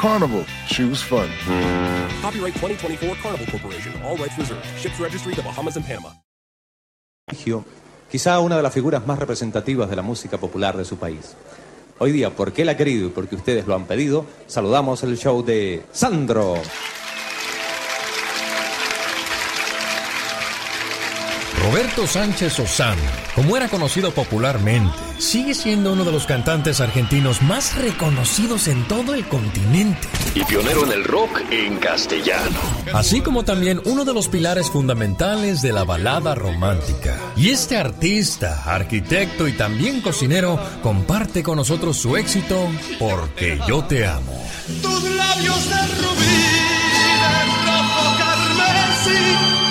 Carnival, choose fun. Copyright 2024 Carnival Corporation. All rights reserved. Ships registry the Bahamas and Panama. quizá una de las figuras más representativas de la música popular de su país. Hoy día, porque él ha querido y porque ustedes lo han pedido, saludamos el show de Sandro. Roberto Sánchez Osano, como era conocido popularmente, sigue siendo uno de los cantantes argentinos más reconocidos en todo el continente. Y pionero en el rock en castellano. Así como también uno de los pilares fundamentales de la balada romántica. Y este artista, arquitecto y también cocinero comparte con nosotros su éxito Porque yo te amo. Tus labios de rubí, de rojo carmesí,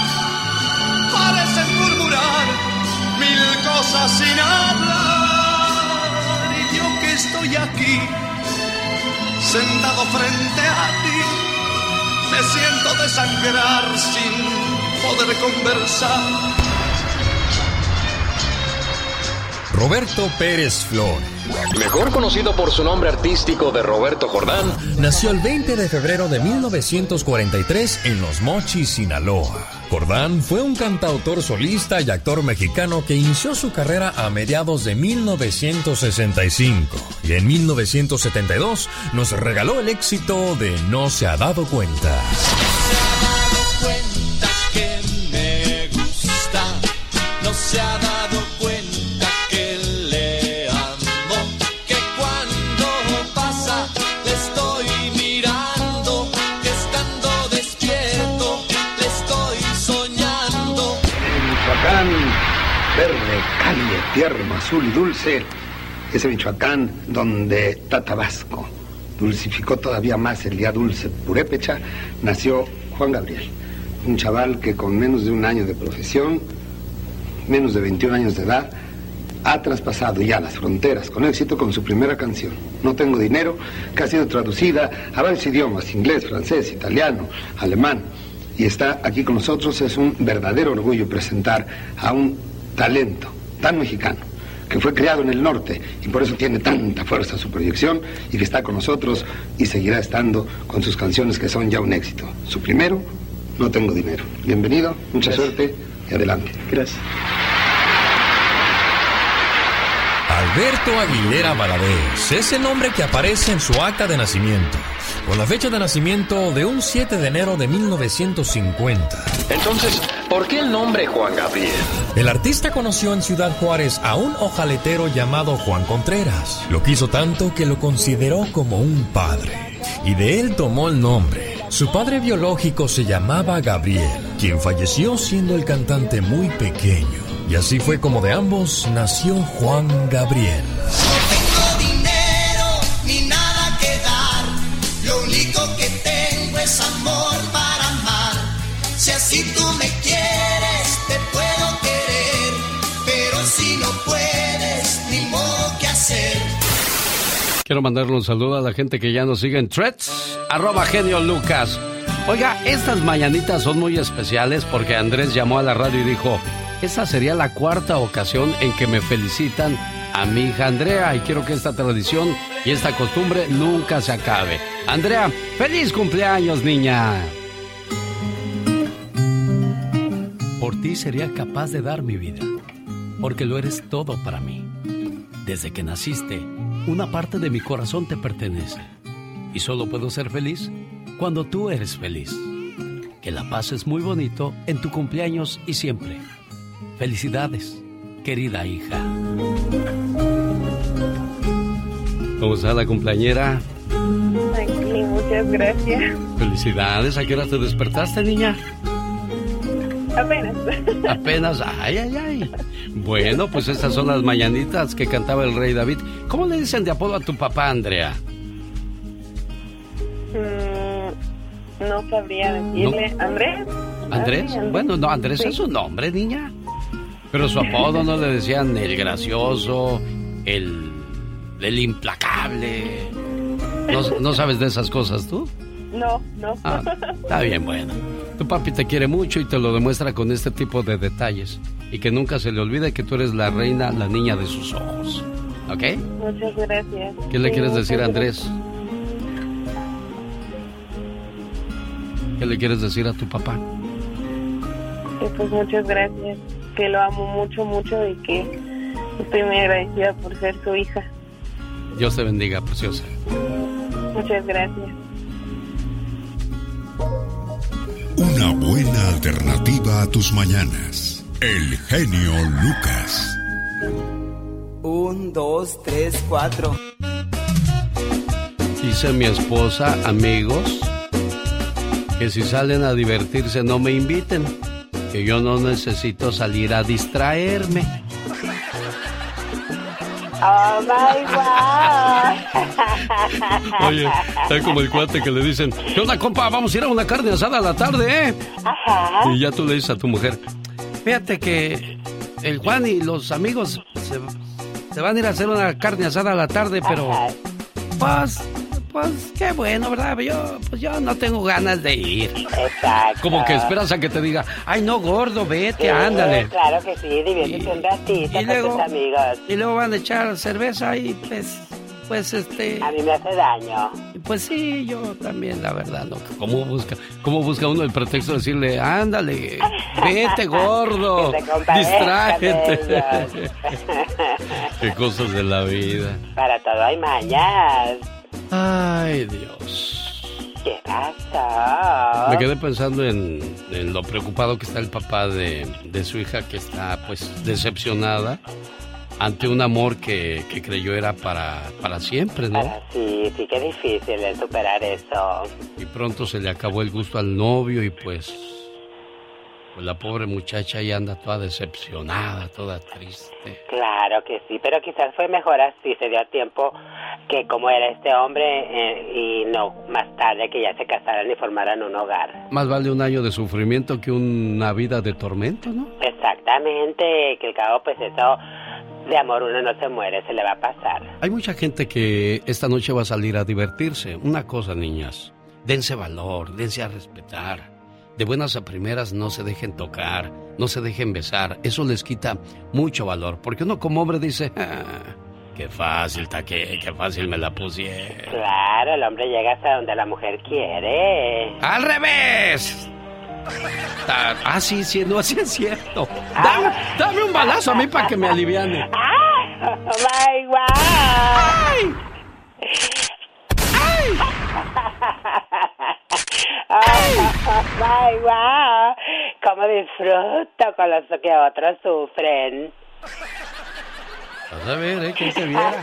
cosas sin hablar. Y yo que estoy aquí, sentado frente a ti, me siento desangrar sin poder conversar. Roberto Pérez Flores. Mejor conocido por su nombre artístico de Roberto Jordán, Nació el 20 de febrero de 1943 en Los Mochis, Sinaloa. Jordán fue un cantautor solista y actor mexicano que inició su carrera a mediados de 1965 y en 1972 nos regaló el éxito de No se ha dado cuenta. cuenta que me gusta, no se ha dado tierno, azul y dulce, ese Michoacán donde Tatabasco dulcificó todavía más el día dulce purépecha, nació Juan Gabriel, un chaval que con menos de un año de profesión, menos de 21 años de edad, ha traspasado ya las fronteras con éxito con su primera canción, No tengo dinero, que ha sido traducida a varios idiomas, inglés, francés, italiano, alemán, y está aquí con nosotros. Es un verdadero orgullo presentar a un talento tan mexicano que fue criado en el norte y por eso tiene tanta fuerza su proyección y que está con nosotros y seguirá estando con sus canciones que son ya un éxito. Su primero, No tengo dinero. Bienvenido, mucha suerte y adelante. Gracias. Al Alberto Aguilera Valadez es el nombre que aparece en su acta de nacimiento, con la fecha de nacimiento de un 7 de enero de 1950. Entonces, ¿por qué el nombre Juan Gabriel? El artista conoció en Ciudad Juárez a un ojaletero llamado Juan Contreras. Lo quiso tanto que lo consideró como un padre, y de él tomó el nombre. Su padre biológico se llamaba Gabriel, quien falleció siendo el cantante muy pequeño. Y así fue como de ambos nació Juan Gabriel. Quiero mandarle un saludo a la gente que ya nos sigue en Threads, arroba genio Lucas. Oiga, estas mañanitas son muy especiales porque Andrés llamó a la radio y dijo, esa sería la cuarta ocasión en que me felicitan a mi hija Andrea y quiero que esta tradición y esta costumbre nunca se acabe. Andrea, feliz cumpleaños, niña. Por ti sería capaz de dar mi vida, porque lo eres todo para mí. Desde que naciste, una parte de mi corazón te pertenece. Y solo puedo ser feliz cuando tú eres feliz. Que la paz es muy bonito en tu cumpleaños y siempre. Felicidades, querida hija. ¿Cómo está la cumpleañera? Aquí, muchas gracias. Felicidades, ¿a qué hora te despertaste, niña? Apenas. Apenas, ay, ay, ay. Bueno, pues estas son las mañanitas que cantaba el rey David. ¿Cómo le dicen de apodo a tu papá, Andrea? Mm, no sabría decirle. ¿Andrés? ¿Andrés? Bueno, no, Andrés es su nombre, niña. Pero su apodo no le decían el gracioso, el, el implacable. ¿No, no sabes de esas cosas tú? No, no. Ah, está bien, bueno. Tu papi te quiere mucho y te lo demuestra con este tipo de detalles. Y que nunca se le olvide que tú eres la reina, la niña de sus ojos. ¿Ok? Muchas gracias. ¿Qué le Sí, quieres decir a. Andrés? ¿Qué le quieres decir a tu papá? Pues muchas gracias. Que lo amo mucho, mucho y que estoy muy agradecida por ser su hija. Dios te bendiga, preciosa. Muchas gracias. Una buena alternativa a tus mañanas. El genio Lucas. Un, dos, tres, cuatro. Dice mi esposa, amigos, que si salen a divertirse no me inviten, que yo no necesito salir a distraerme. Oh my God. Oye, está como el cuate que le dicen, ¿qué onda, compa? Vamos a ir a una carne asada a la tarde, ¿eh? Ajá. Y ya tú le dices a tu mujer, fíjate que el Juan y los amigos se, se van a ir a hacer una carne asada a la tarde, pero pues, pues qué bueno, ¿verdad? Yo, pues yo no tengo ganas de ir. Exacto. Como que esperas a que te diga, ay no, gordo, vete, Sí, ándale. Claro que sí, diviértete un ratito con luego- tus amigos. Y luego van a echar cerveza y pues, pues este... A mí me hace daño. Pues sí, yo también, la verdad, ¿no? ¿Cómo busca, cómo busca uno el pretexto de decirle, ándale, vete gordo, distráete? Qué cosas de la vida. Para todo hay mañas. Ay, Dios. ¿Qué pasó? Me quedé pensando en, en lo preocupado que está el papá de, de su hija que está pues decepcionada ante un amor que, que creyó era para, para siempre, ¿no? Sí, sí, qué difícil es superar eso. Y pronto se le acabó el gusto al novio y pues, pues la pobre muchacha ya anda toda decepcionada, toda triste. Claro que sí, pero quizás fue mejor así, se dio tiempo que como era este hombre eh, y no más tarde que ya se casaran y formaran un hogar. Más vale un año de sufrimiento que una vida de tormento, ¿no? Exactamente, que al cabo pues eso de amor uno no se muere, se le va a pasar. Hay mucha gente que esta noche va a salir a divertirse. Una cosa, niñas, dense valor, dense a respetar. De buenas a primeras no se dejen tocar, no se dejen besar. Eso les quita mucho valor, porque uno como hombre dice, "Ah, qué fácil, taque, qué fácil me la pusieron. Claro, el hombre llega hasta donde la mujer quiere. ¡Al revés! Ah, ah, sí, sí, no, así es cierto. Dame, dame un balazo a mí para que me aliviane. my wow. Oh, my wow. Cómo disfruto con los que otros sufren. Vas a ver, ¿eh? ¿Quién te viera?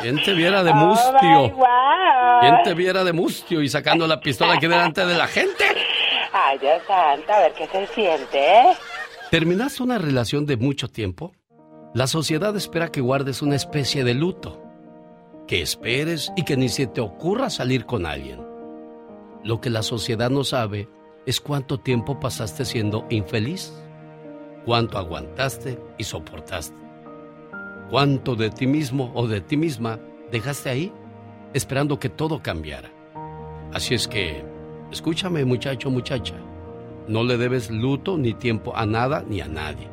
¿Quién te viera de Oh, mustio? wow. ¿Quién te viera de mustio y sacando la pistola aquí delante de la gente? Ay, Dios santo, a ver qué se siente. ¿Terminaste una relación de mucho tiempo? La sociedad espera que guardes una especie de luto. Que esperes y que ni se te ocurra salir con alguien. Lo que la sociedad no sabe es cuánto tiempo pasaste siendo infeliz. Cuánto aguantaste y soportaste. Cuánto de ti mismo o de ti misma dejaste ahí esperando que todo cambiara. Así es que, escúchame muchacho, muchacha. No le debes luto ni tiempo a nada ni a nadie.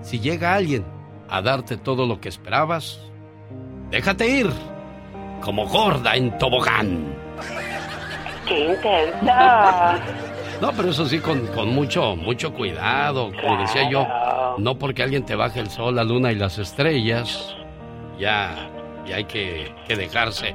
Si llega alguien a darte todo lo que esperabas, déjate ir, como gorda en tobogán. ¡Qué intenso! No, pero eso sí, con, con mucho, mucho cuidado. Como decía yo, no porque alguien te baje el sol, la luna y las estrellas, ya, ya hay que, que dejarse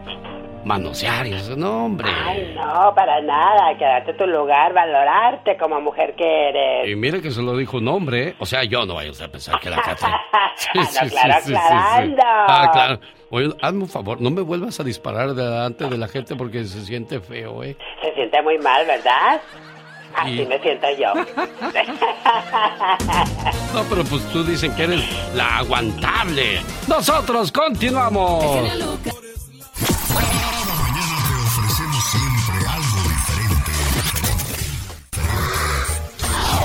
manosear y eso. No, hombre. Ay, no, para nada. Quedarte tu lugar, valorarte como mujer que eres. Y mire que se lo dijo un hombre, ¿eh? O sea, yo no vaya usted a pensar que la Catherine. Sí, No, claro, aclarando. Ah, claro. Oye, hazme un favor, no me vuelvas a disparar delante de la gente porque se siente feo, ¿eh? Se siente muy mal, ¿verdad? Así Y- me siento yo. No, pero pues tú dicen que eres la aguantable. Nosotros continuamos. Ofrecemos siempre algo diferente.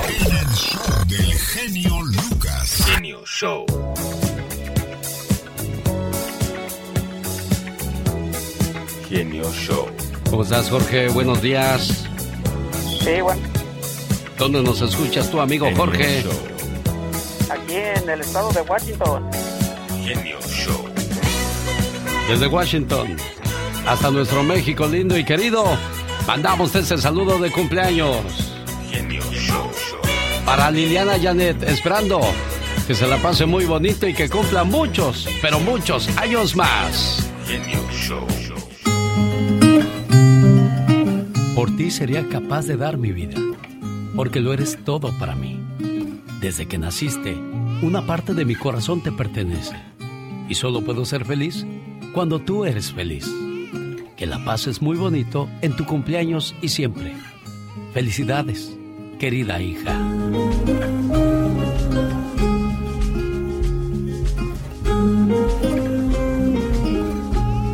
En el show del genio Lucas. Genio Show. Genio Show. ¿Cómo estás, Jorge? Buenos días. Sí, bueno, ¿Dónde nos escuchas tú, amigo Jorge? aquí en el estado de Washington. Genio Show. Desde Washington hasta nuestro México lindo y querido, mandamos ese saludo de cumpleaños. Genio Show. Para Liliana Janet, esperando que se la pase muy bonito y que cumpla muchos, pero muchos años más. Genio Show. Por ti sería capaz de dar mi vida, porque lo eres todo para mí. Desde que naciste, una parte de mi corazón te pertenece. Y solo puedo ser feliz cuando tú eres feliz. Que la pases muy bonito en tu cumpleaños y siempre. Felicidades, querida hija.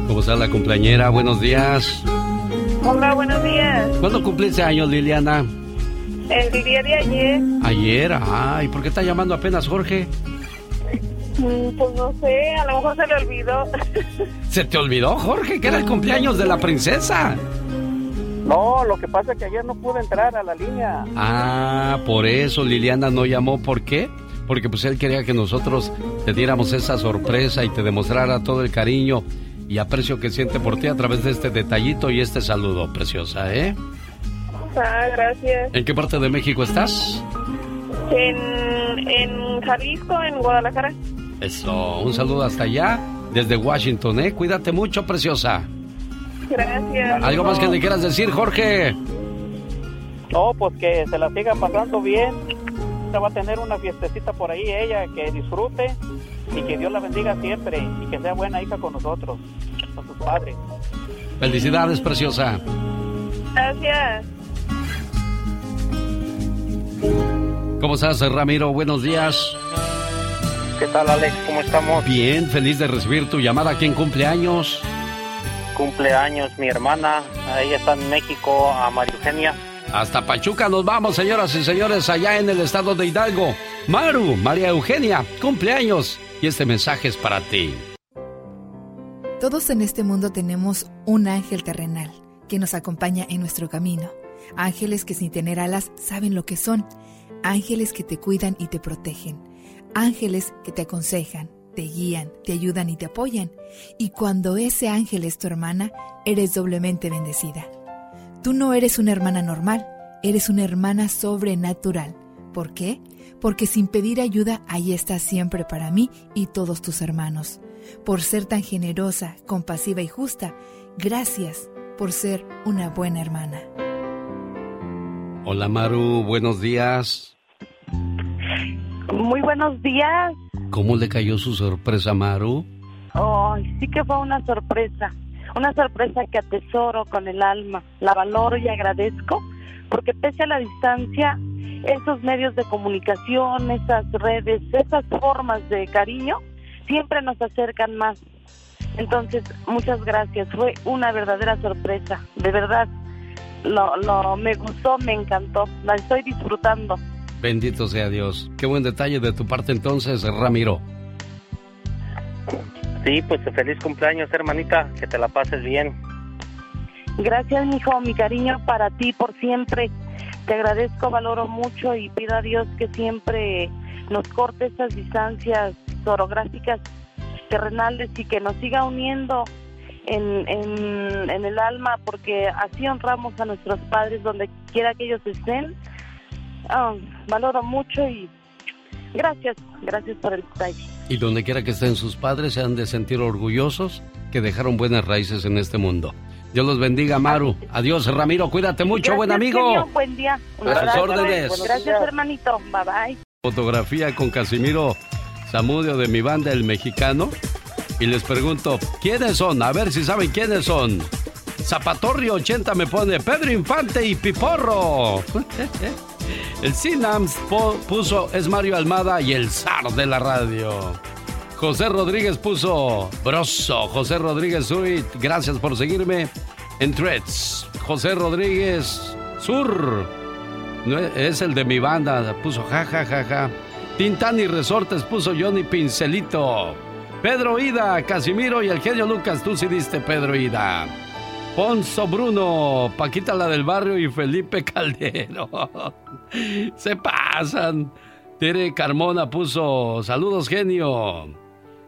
¿Cómo está la cumpleañera? Buenos días. Hola, buenos días. ¿Cuándo cumpliste años, Liliana? El día de ayer, Ayer, ay, ¿por qué está llamando apenas Jorge? mm, pues no sé, a lo mejor se le olvidó. ¿Se te olvidó, Jorge, que era el cumpleaños de la princesa? No, lo que pasa es que ayer no pude entrar a la línea. Ah, por eso Liliana no llamó. ¿Por qué? Porque pues él quería que nosotros te diéramos esa sorpresa y te demostrara todo el cariño y aprecio que siente por ti a través de este detallito y este saludo, preciosa, ¿eh? Ah, gracias. ¿En qué parte de México estás? En, en Jalisco, en Guadalajara. Eso, un saludo hasta allá, desde Washington, ¿eh? Cuídate mucho, preciosa. Gracias. ¿Algo más que le quieras decir, Jorge? No, pues que se la siga pasando bien. Va a tener una fiestecita por ahí ella, que disfrute y que Dios la bendiga siempre y que sea buena hija con nosotros, con sus padres. Felicidades, preciosa. Gracias. ¿Cómo estás, Ramiro? Buenos días. ¿Qué tal, Alex? ¿Cómo estamos? Bien, feliz de recibir tu llamada. ¿Quién cumpleaños? Cumpleaños mi hermana, ella está en México, a María Eugenia. Hasta Pachuca nos vamos, señoras y señores, allá en el estado de Hidalgo. Maru, María Eugenia, cumpleaños. Y este mensaje es para ti. Todos en este mundo tenemos un ángel terrenal que nos acompaña en nuestro camino. Ángeles que sin tener alas saben lo que son. Ángeles que te cuidan y te protegen. Ángeles que te aconsejan, te guían, te ayudan y te apoyan. Y cuando ese ángel es tu hermana, eres doblemente bendecida. Tú no eres una hermana normal, eres una hermana sobrenatural, ¿Por qué? Porque sin pedir ayuda ahí estás siempre para mí y todos tus hermanos. Por ser tan generosa, compasiva y justa, gracias por ser una buena hermana. Hola Maru, buenos días. Muy buenos días. ¿Cómo le cayó su sorpresa, Maru? Ay, sí que fue una sorpresa. Una sorpresa que atesoro con el alma. La valoro y agradezco porque pese a la distancia, esos medios de comunicación, esas redes, esas formas de cariño, siempre nos acercan más. Entonces, muchas gracias. Fue una verdadera sorpresa. De verdad, lo, lo, me gustó, me encantó. La estoy disfrutando. Bendito sea Dios. Qué buen detalle de tu parte entonces, Ramiro. Sí, pues feliz cumpleaños, hermanita. Que te la pases bien. Gracias, mijo. Mi cariño para ti por siempre. Te agradezco, valoro mucho y pido a Dios que siempre nos corte esas distancias orográficas terrenales y que nos siga uniendo en, en, en, el alma, porque así honramos a nuestros padres donde quiera que ellos estén. Ah, valoro mucho y gracias, gracias por el detalle. Y donde quiera que estén sus padres, se han de sentir orgullosos que dejaron buenas raíces en este mundo. Dios los bendiga, Maru. Adiós, Ramiro. Cuídate mucho, Gracias, buen amigo. genio, buen día. Un A sus órdenes. Gracias, hermanito. Bye bye. Fotografía con Casimiro Zamudio de mi banda El Mexicano. Y les pregunto, ¿quiénes son? A ver si saben quiénes son. Zapatorrio 80 me pone Pedro Infante y Piporro. El Cinams po- puso es Mario Almada y el zar de la radio. José Rodríguez puso Broso. José Rodríguez Suit, gracias por seguirme en Threads. José Rodríguez Sur. No es, el de mi banda, puso ja ja ja ja. Tintán y Resortes puso Johnny Pincelito. Pedro Ida, Casimiro y el genio Lucas, tú sí diste Pedro Ida. Ponzo Bruno, Paquita la del barrio y Felipe Caldero. Se pasan. Tere Carmona puso saludos genio.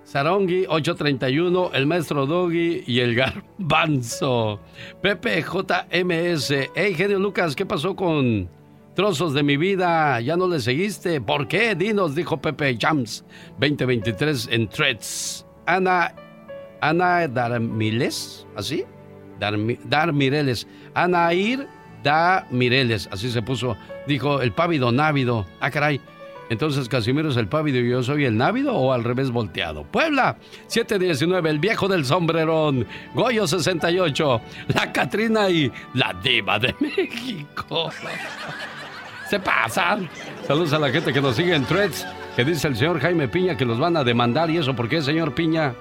Sarongi 831, el maestro Doggy y el garbanzo. Pepe JMS. Hey, genio Lucas, ¿qué pasó con trozos de mi vida? ¿Ya no le seguiste? ¿Por qué? Dinos, dijo Pepe Jams 2023 en Threads. Ana, Ana Darmiles, ¿así? Darmi- Dar Mireles. Anair Da Mireles, así se puso. Dijo el pávido návido. Ah, caray. Entonces Casimiro es el pávido y yo soy el návido o al revés volteado. Puebla, 719, el viejo del sombrerón. Goyo 68, la Catrina y la diva de México. Se pasan. Saludos a la gente que nos sigue en threads, que dice el señor Jaime Piña que los van a demandar y eso, ¿por qué, señor Piña?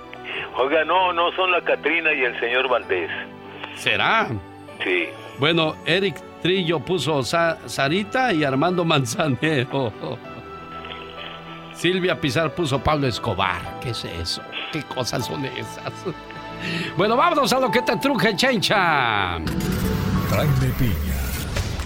Oiga, no, no son la Catrina y el señor Valdés. ¿Será? Sí. Bueno, Eric Trillo puso Sa- Sarita y Armando Manzanero. Silvia Pizar puso Pablo Escobar. ¿Qué es eso? ¿Qué cosas son esas? Bueno, vámonos a lo que te truje, chencha. Jaime Piña,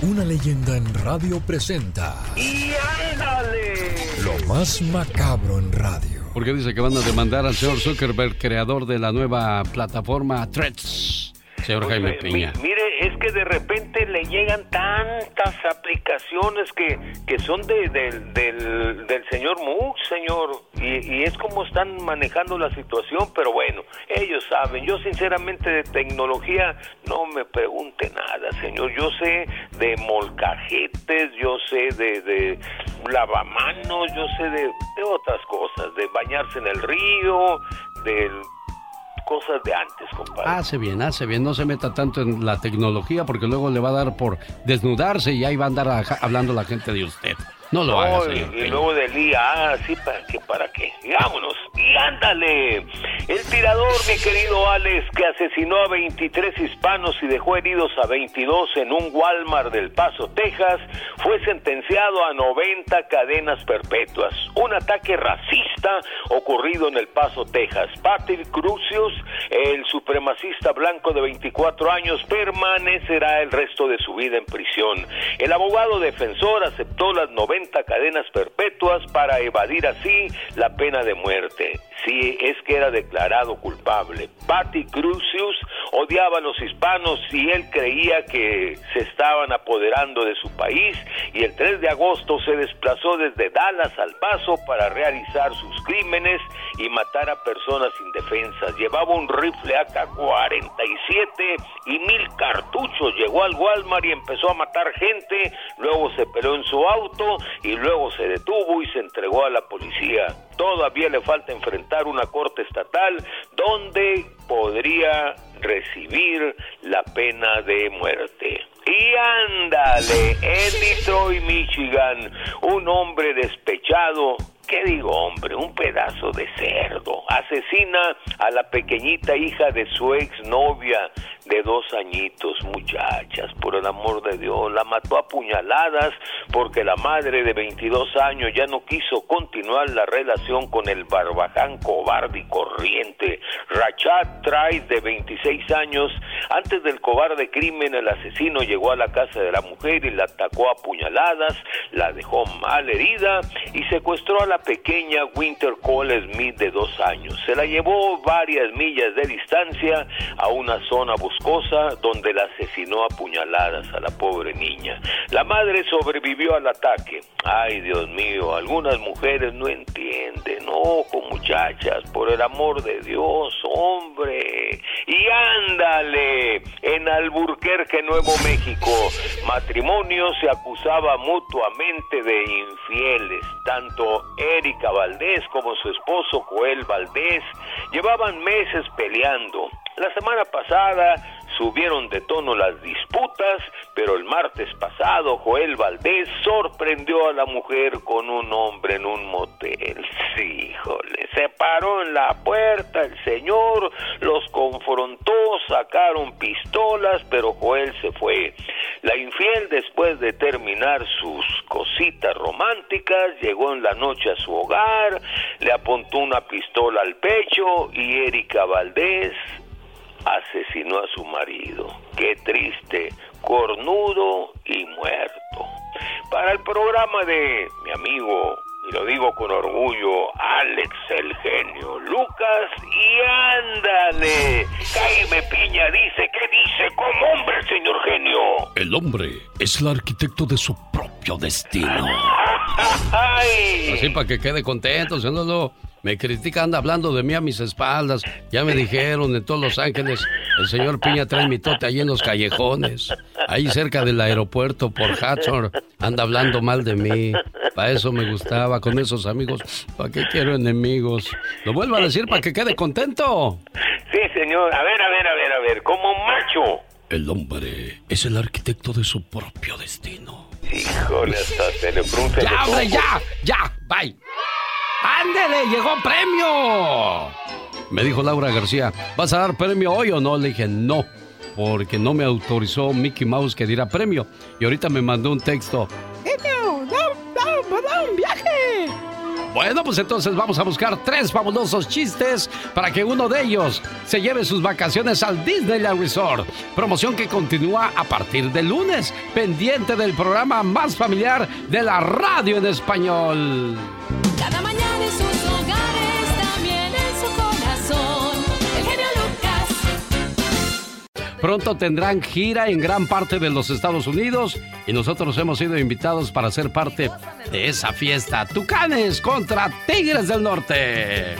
una leyenda en radio presenta ¡Y ándale! lo más macabro en radio. Porque dice que van a demandar al señor Zuckerberg, creador de la nueva plataforma Threads. Señor Jaime Mi- Piña. mire, es que de repente le llegan tantas aplicaciones que, que son de, del- del, del señor Musk, señor, y, y es como están manejando la situación, pero bueno, ellos saben. Yo sinceramente de tecnología no me pregunte nada, señor. Yo sé de molcajetes, yo sé de, de lavamanos, yo sé de, de otras cosas, de bañarse en el río, de cosas de antes, compadre. Hace bien, hace bien. No se meta tanto en la tecnología porque luego le va a dar por desnudarse y ahí va a andar aja- hablando la gente de usted. No lo No, y, señor. y luego del IA, ah, sí, ¿para qué? ¿Para qué? Y vámonos, y ándale. El tirador, mi querido Alex, que asesinó a 23 hispanos y dejó heridos a 22 en un Walmart del Paso, Texas, fue sentenciado a 90 cadenas perpetuas. Un ataque racista ocurrido en El Paso, Texas. Patrick Crucius, el supremacista blanco de 24 años, permanecerá el resto de su vida en prisión. El abogado defensor aceptó las 90 cadenas perpetuas para evadir así la pena de muerte. Si es que era declarado culpable. Patty Crucius odiaba a los hispanos y él creía que se estaban apoderando de su país y el 3 de agosto se desplazó desde Dallas al Paso para realizar sus crímenes y matar a personas indefensas. Llevaba un rifle AK-47 y mil cartuchos. Llegó al Walmart y empezó a matar gente, luego se peló en su auto y luego se detuvo y se entregó a la policía. Todavía le falta enfrentar una corte estatal donde podría recibir la pena de muerte. Y ándale, en Detroit, Michigan, un hombre despechado ¿Qué digo, hombre? Un pedazo de cerdo. Asesina a la pequeñita hija de su exnovia de dos añitos, muchachas, por el amor de Dios. La mató a puñaladas porque la madre de 22 años ya no quiso continuar la relación con el barbaján cobarde y corriente. Rachat Trice, de 26 años, antes del cobarde crimen, el asesino llegó a la casa de la mujer y la atacó a puñaladas, la dejó mal herida y secuestró a la pequeña Winter Cole Smith de dos años. Se la llevó varias millas de distancia a una zona boscosa donde la asesinó a puñaladas a la pobre niña. La madre sobrevivió al ataque. Ay, Dios mío, algunas mujeres no entienden. Ojo, muchachas, por el amor de Dios, hombre. Y ándale, en Alburquerque, Nuevo México, matrimonio se acusaba mutuamente de infieles, tanto Erika Valdés como su esposo Joel Valdés llevaban meses peleando. La semana pasada subieron de tono las disputas, pero el martes pasado Joel Valdés sorprendió a la mujer con un hombre en un motel. Sí, híjole, se paró en la puerta el señor, los confrontó, sacaron pistolas, pero Joel se fue. La infiel, después de terminar sus cositas románticas, llegó en la noche a su hogar, le apuntó una pistola al pecho y Erika Valdés asesinó a su marido. Qué triste, cornudo y muerto. Para el programa de mi amigo, y lo digo con orgullo, Alex el genio Lucas, y ándale, Jaime Piña dice, ¿qué dice como hombre, señor genio? El hombre es el arquitecto de su propio destino. Así para que quede contento, si no lo me critica, anda hablando de mí a mis espaldas. Ya me dijeron en todos Los Ángeles, el señor Piña trae mi tote ahí en los callejones. Ahí cerca del aeropuerto por Hudson. Anda hablando mal de mí. Para eso me gustaba, con esos amigos. ¿Para qué quiero enemigos? Lo vuelvo a decir para que quede contento. Sí, señor. A ver, a ver, a ver, a ver. Como macho. El hombre es el arquitecto de su propio destino. Híjole, hasta se le Ya, hombre, ya, ya, bye. ¡Ándele! ¡Llegó premio! Me dijo Laura García, ¿vas a dar premio hoy o no? Le dije, no, porque no me autorizó Mickey Mouse que diera premio. Y ahorita me mandó un texto. ¡No, no, no, un viaje! Bueno, pues entonces vamos a buscar tres fabulosos chistes para que uno de ellos se lleve sus vacaciones al Disneyland Resort. Promoción que continúa a partir de lunes, pendiente del programa más familiar de la radio en español. Cada mañana Pronto tendrán gira en gran parte de los Estados Unidos y nosotros hemos sido invitados para ser parte de esa fiesta. Tucanes contra Tigres del Norte.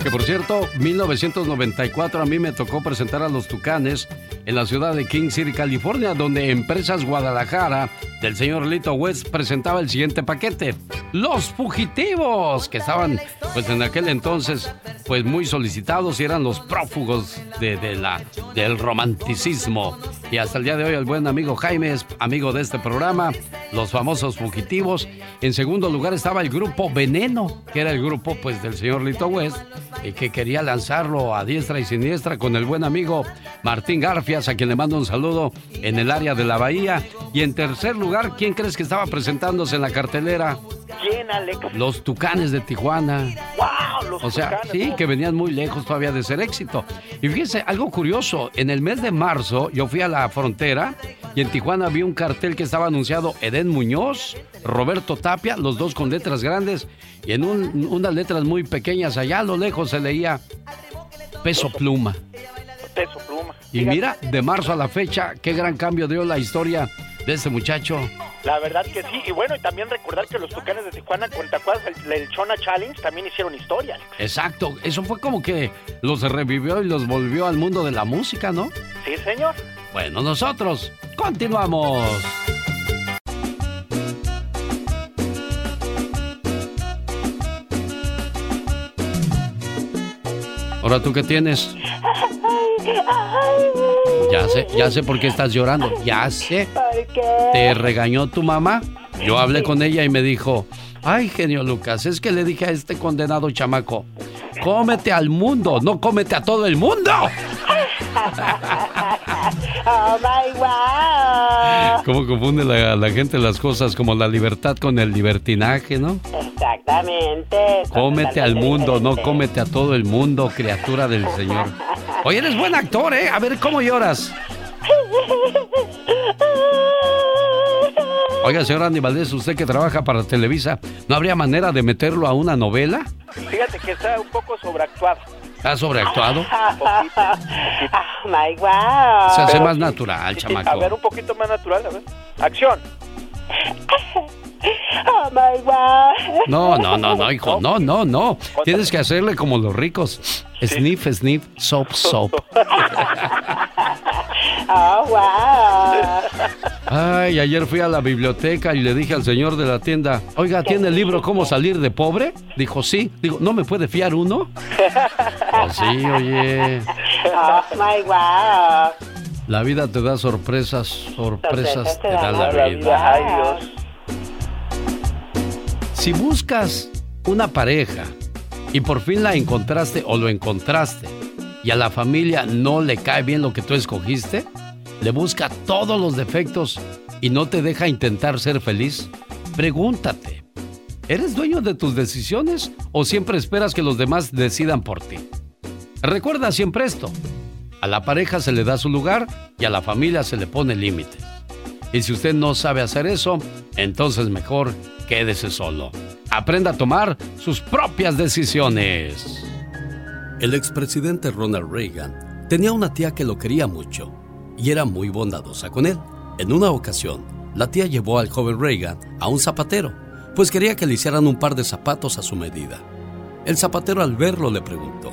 Que por cierto, 1994 a mí me tocó presentar a los Tucanes en la ciudad de King City, California, donde Empresas Guadalajara del señor Lito West presentaba el siguiente paquete. Los fugitivos, que estaban pues en aquel entonces pues muy solicitados y eran los prófugos de, de la, del romanticismo. Y hasta el día de hoy el buen amigo Jaime es amigo de este programa, los famosos fugitivos. En segundo lugar estaba el grupo Veneno, que era el grupo pues del señor Lito West, y que quería lanzarlo a diestra y siniestra con el buen amigo Martín Garfias, a quien le mando un saludo en el área de la Bahía. Y en tercer lugar, ¿quién crees que estaba presentándose en la cartelera? ¿Quién, Alex? Los Tucanes de Tijuana. ¡Wow! Los O sea, Tucanes, sí, ¿no? que venían muy lejos todavía de ser éxito. Y fíjense, algo curioso, en el mes de marzo yo fui a la frontera Y en Tijuana vi un cartel que estaba anunciado Eden Muñoz, Roberto Tapia, los dos con letras grandes. Y en un- unas letras muy pequeñas, allá a lo lejos se leía Peso Pluma. Peso pluma. Y mira, de marzo a la fecha, qué gran cambio dio la historia de este muchacho. La verdad que sí. Y bueno, y también recordar que los Tucanes de Tijuana, con. El, el Chona Challenge también hicieron historia. Alex. Exacto, eso fue como que los revivió y los volvió al mundo de la música, ¿no? Sí, señor. Bueno, nosotros continuamos. Ahora tú qué tienes? Ya sé, ya sé por qué estás llorando. Ya sé. ¿Por qué? ¿Te regañó tu mamá? Yo hablé con ella y me dijo, ay, genio Lucas, es que le dije a este condenado chamaco, cómete al mundo, no cómete a todo el mundo. Oh my wow. ¿Cómo confunde la, la gente las cosas como la libertad con el libertinaje, no? Exactamente. Cómete al mundo, no cómete a todo el mundo, criatura del Señor. Oye, eres buen actor, ¿eh? A ver, ¿cómo lloras? Oiga, señor Andy Valdés, usted que trabaja para Televisa, ¿no habría manera de meterlo a una novela? Fíjate que está un poco sobreactuado. ¿Está sobreactuado? Oh my wow. Se hace Pero más sí, natural, sí, chamaco. A ver, un poquito más natural, a ver. Acción. Oh my wow. No, no, no, no, hijo, no, no, no. Tienes que hacerle como los ricos. Sniff, sniff, soap, soap. Oh wow. Ay, ayer fui a la biblioteca y le dije al señor de la tienda, oiga, ¿tiene el libro Cómo salir de pobre? Dijo, sí. Digo, ¿no me puede fiar uno? Pues sí, oye. Oh my wow. La vida te da sorpresas, sorpresas Sorpresas te da la vida. Ay, Dios. Si buscas una pareja y por fin la encontraste o lo encontraste y a la familia no le cae bien lo que tú escogiste, le busca todos los defectos y no te deja intentar ser feliz, pregúntate, ¿eres dueño de tus decisiones o siempre esperas que los demás decidan por ti? Recuerda siempre esto, a la pareja se le da su lugar y a la familia se le pone límites. Y si usted no sabe hacer eso, entonces mejor quédese solo. Aprenda a tomar sus propias decisiones. El expresidente Ronald Reagan tenía una tía que lo quería mucho y era muy bondadosa con él. En una ocasión, la tía llevó al joven Reagan a un zapatero, pues quería que le hicieran un par de zapatos a su medida. El zapatero al verlo le preguntó,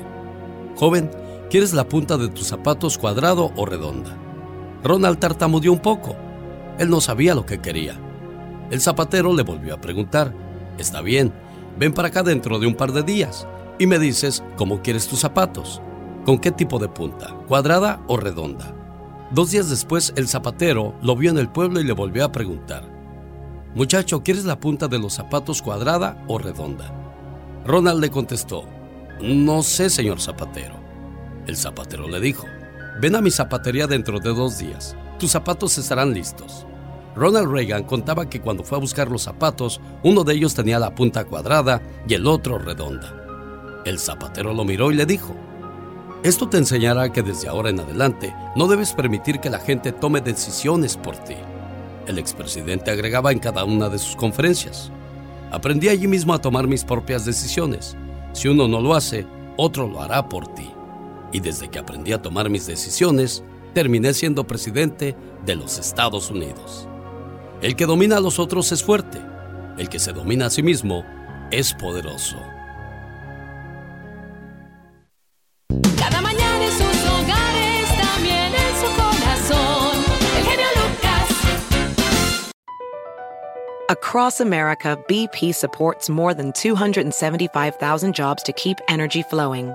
Joven, ¿quieres la punta de tus zapatos cuadrado o redonda? Ronald tartamudeó un poco. Él no sabía lo que quería. El zapatero le volvió a preguntar, Está bien, ven para acá dentro de un par de días y me dices cómo quieres tus zapatos. ¿Con qué tipo de punta? ¿Cuadrada o redonda? Dos días después, el zapatero lo vio en el pueblo y le volvió a preguntar. Muchacho, ¿quieres la punta de los zapatos cuadrada o redonda? Ronald le contestó, No sé, señor zapatero. El zapatero le dijo, Ven a mi zapatería dentro de dos días. Tus zapatos estarán listos. Ronald Reagan contaba que cuando fue a buscar los zapatos, uno de ellos tenía la punta cuadrada y el otro redonda. El zapatero lo miró y le dijo, Esto te enseñará que desde ahora en adelante no debes permitir que la gente tome decisiones por ti. El expresidente agregaba en cada una de sus conferencias, Aprendí allí mismo a tomar mis propias decisiones. Si uno no lo hace, otro lo hará por ti. Y desde que aprendí a tomar mis decisiones, terminé siendo presidente de los Estados Unidos. El que domina a los otros es fuerte. El que se domina a sí mismo es poderoso. Cada mañana en sus hogares, también en su corazón. El genio Lucas. Across America, BP supports more than 275,000 jobs to keep energy flowing.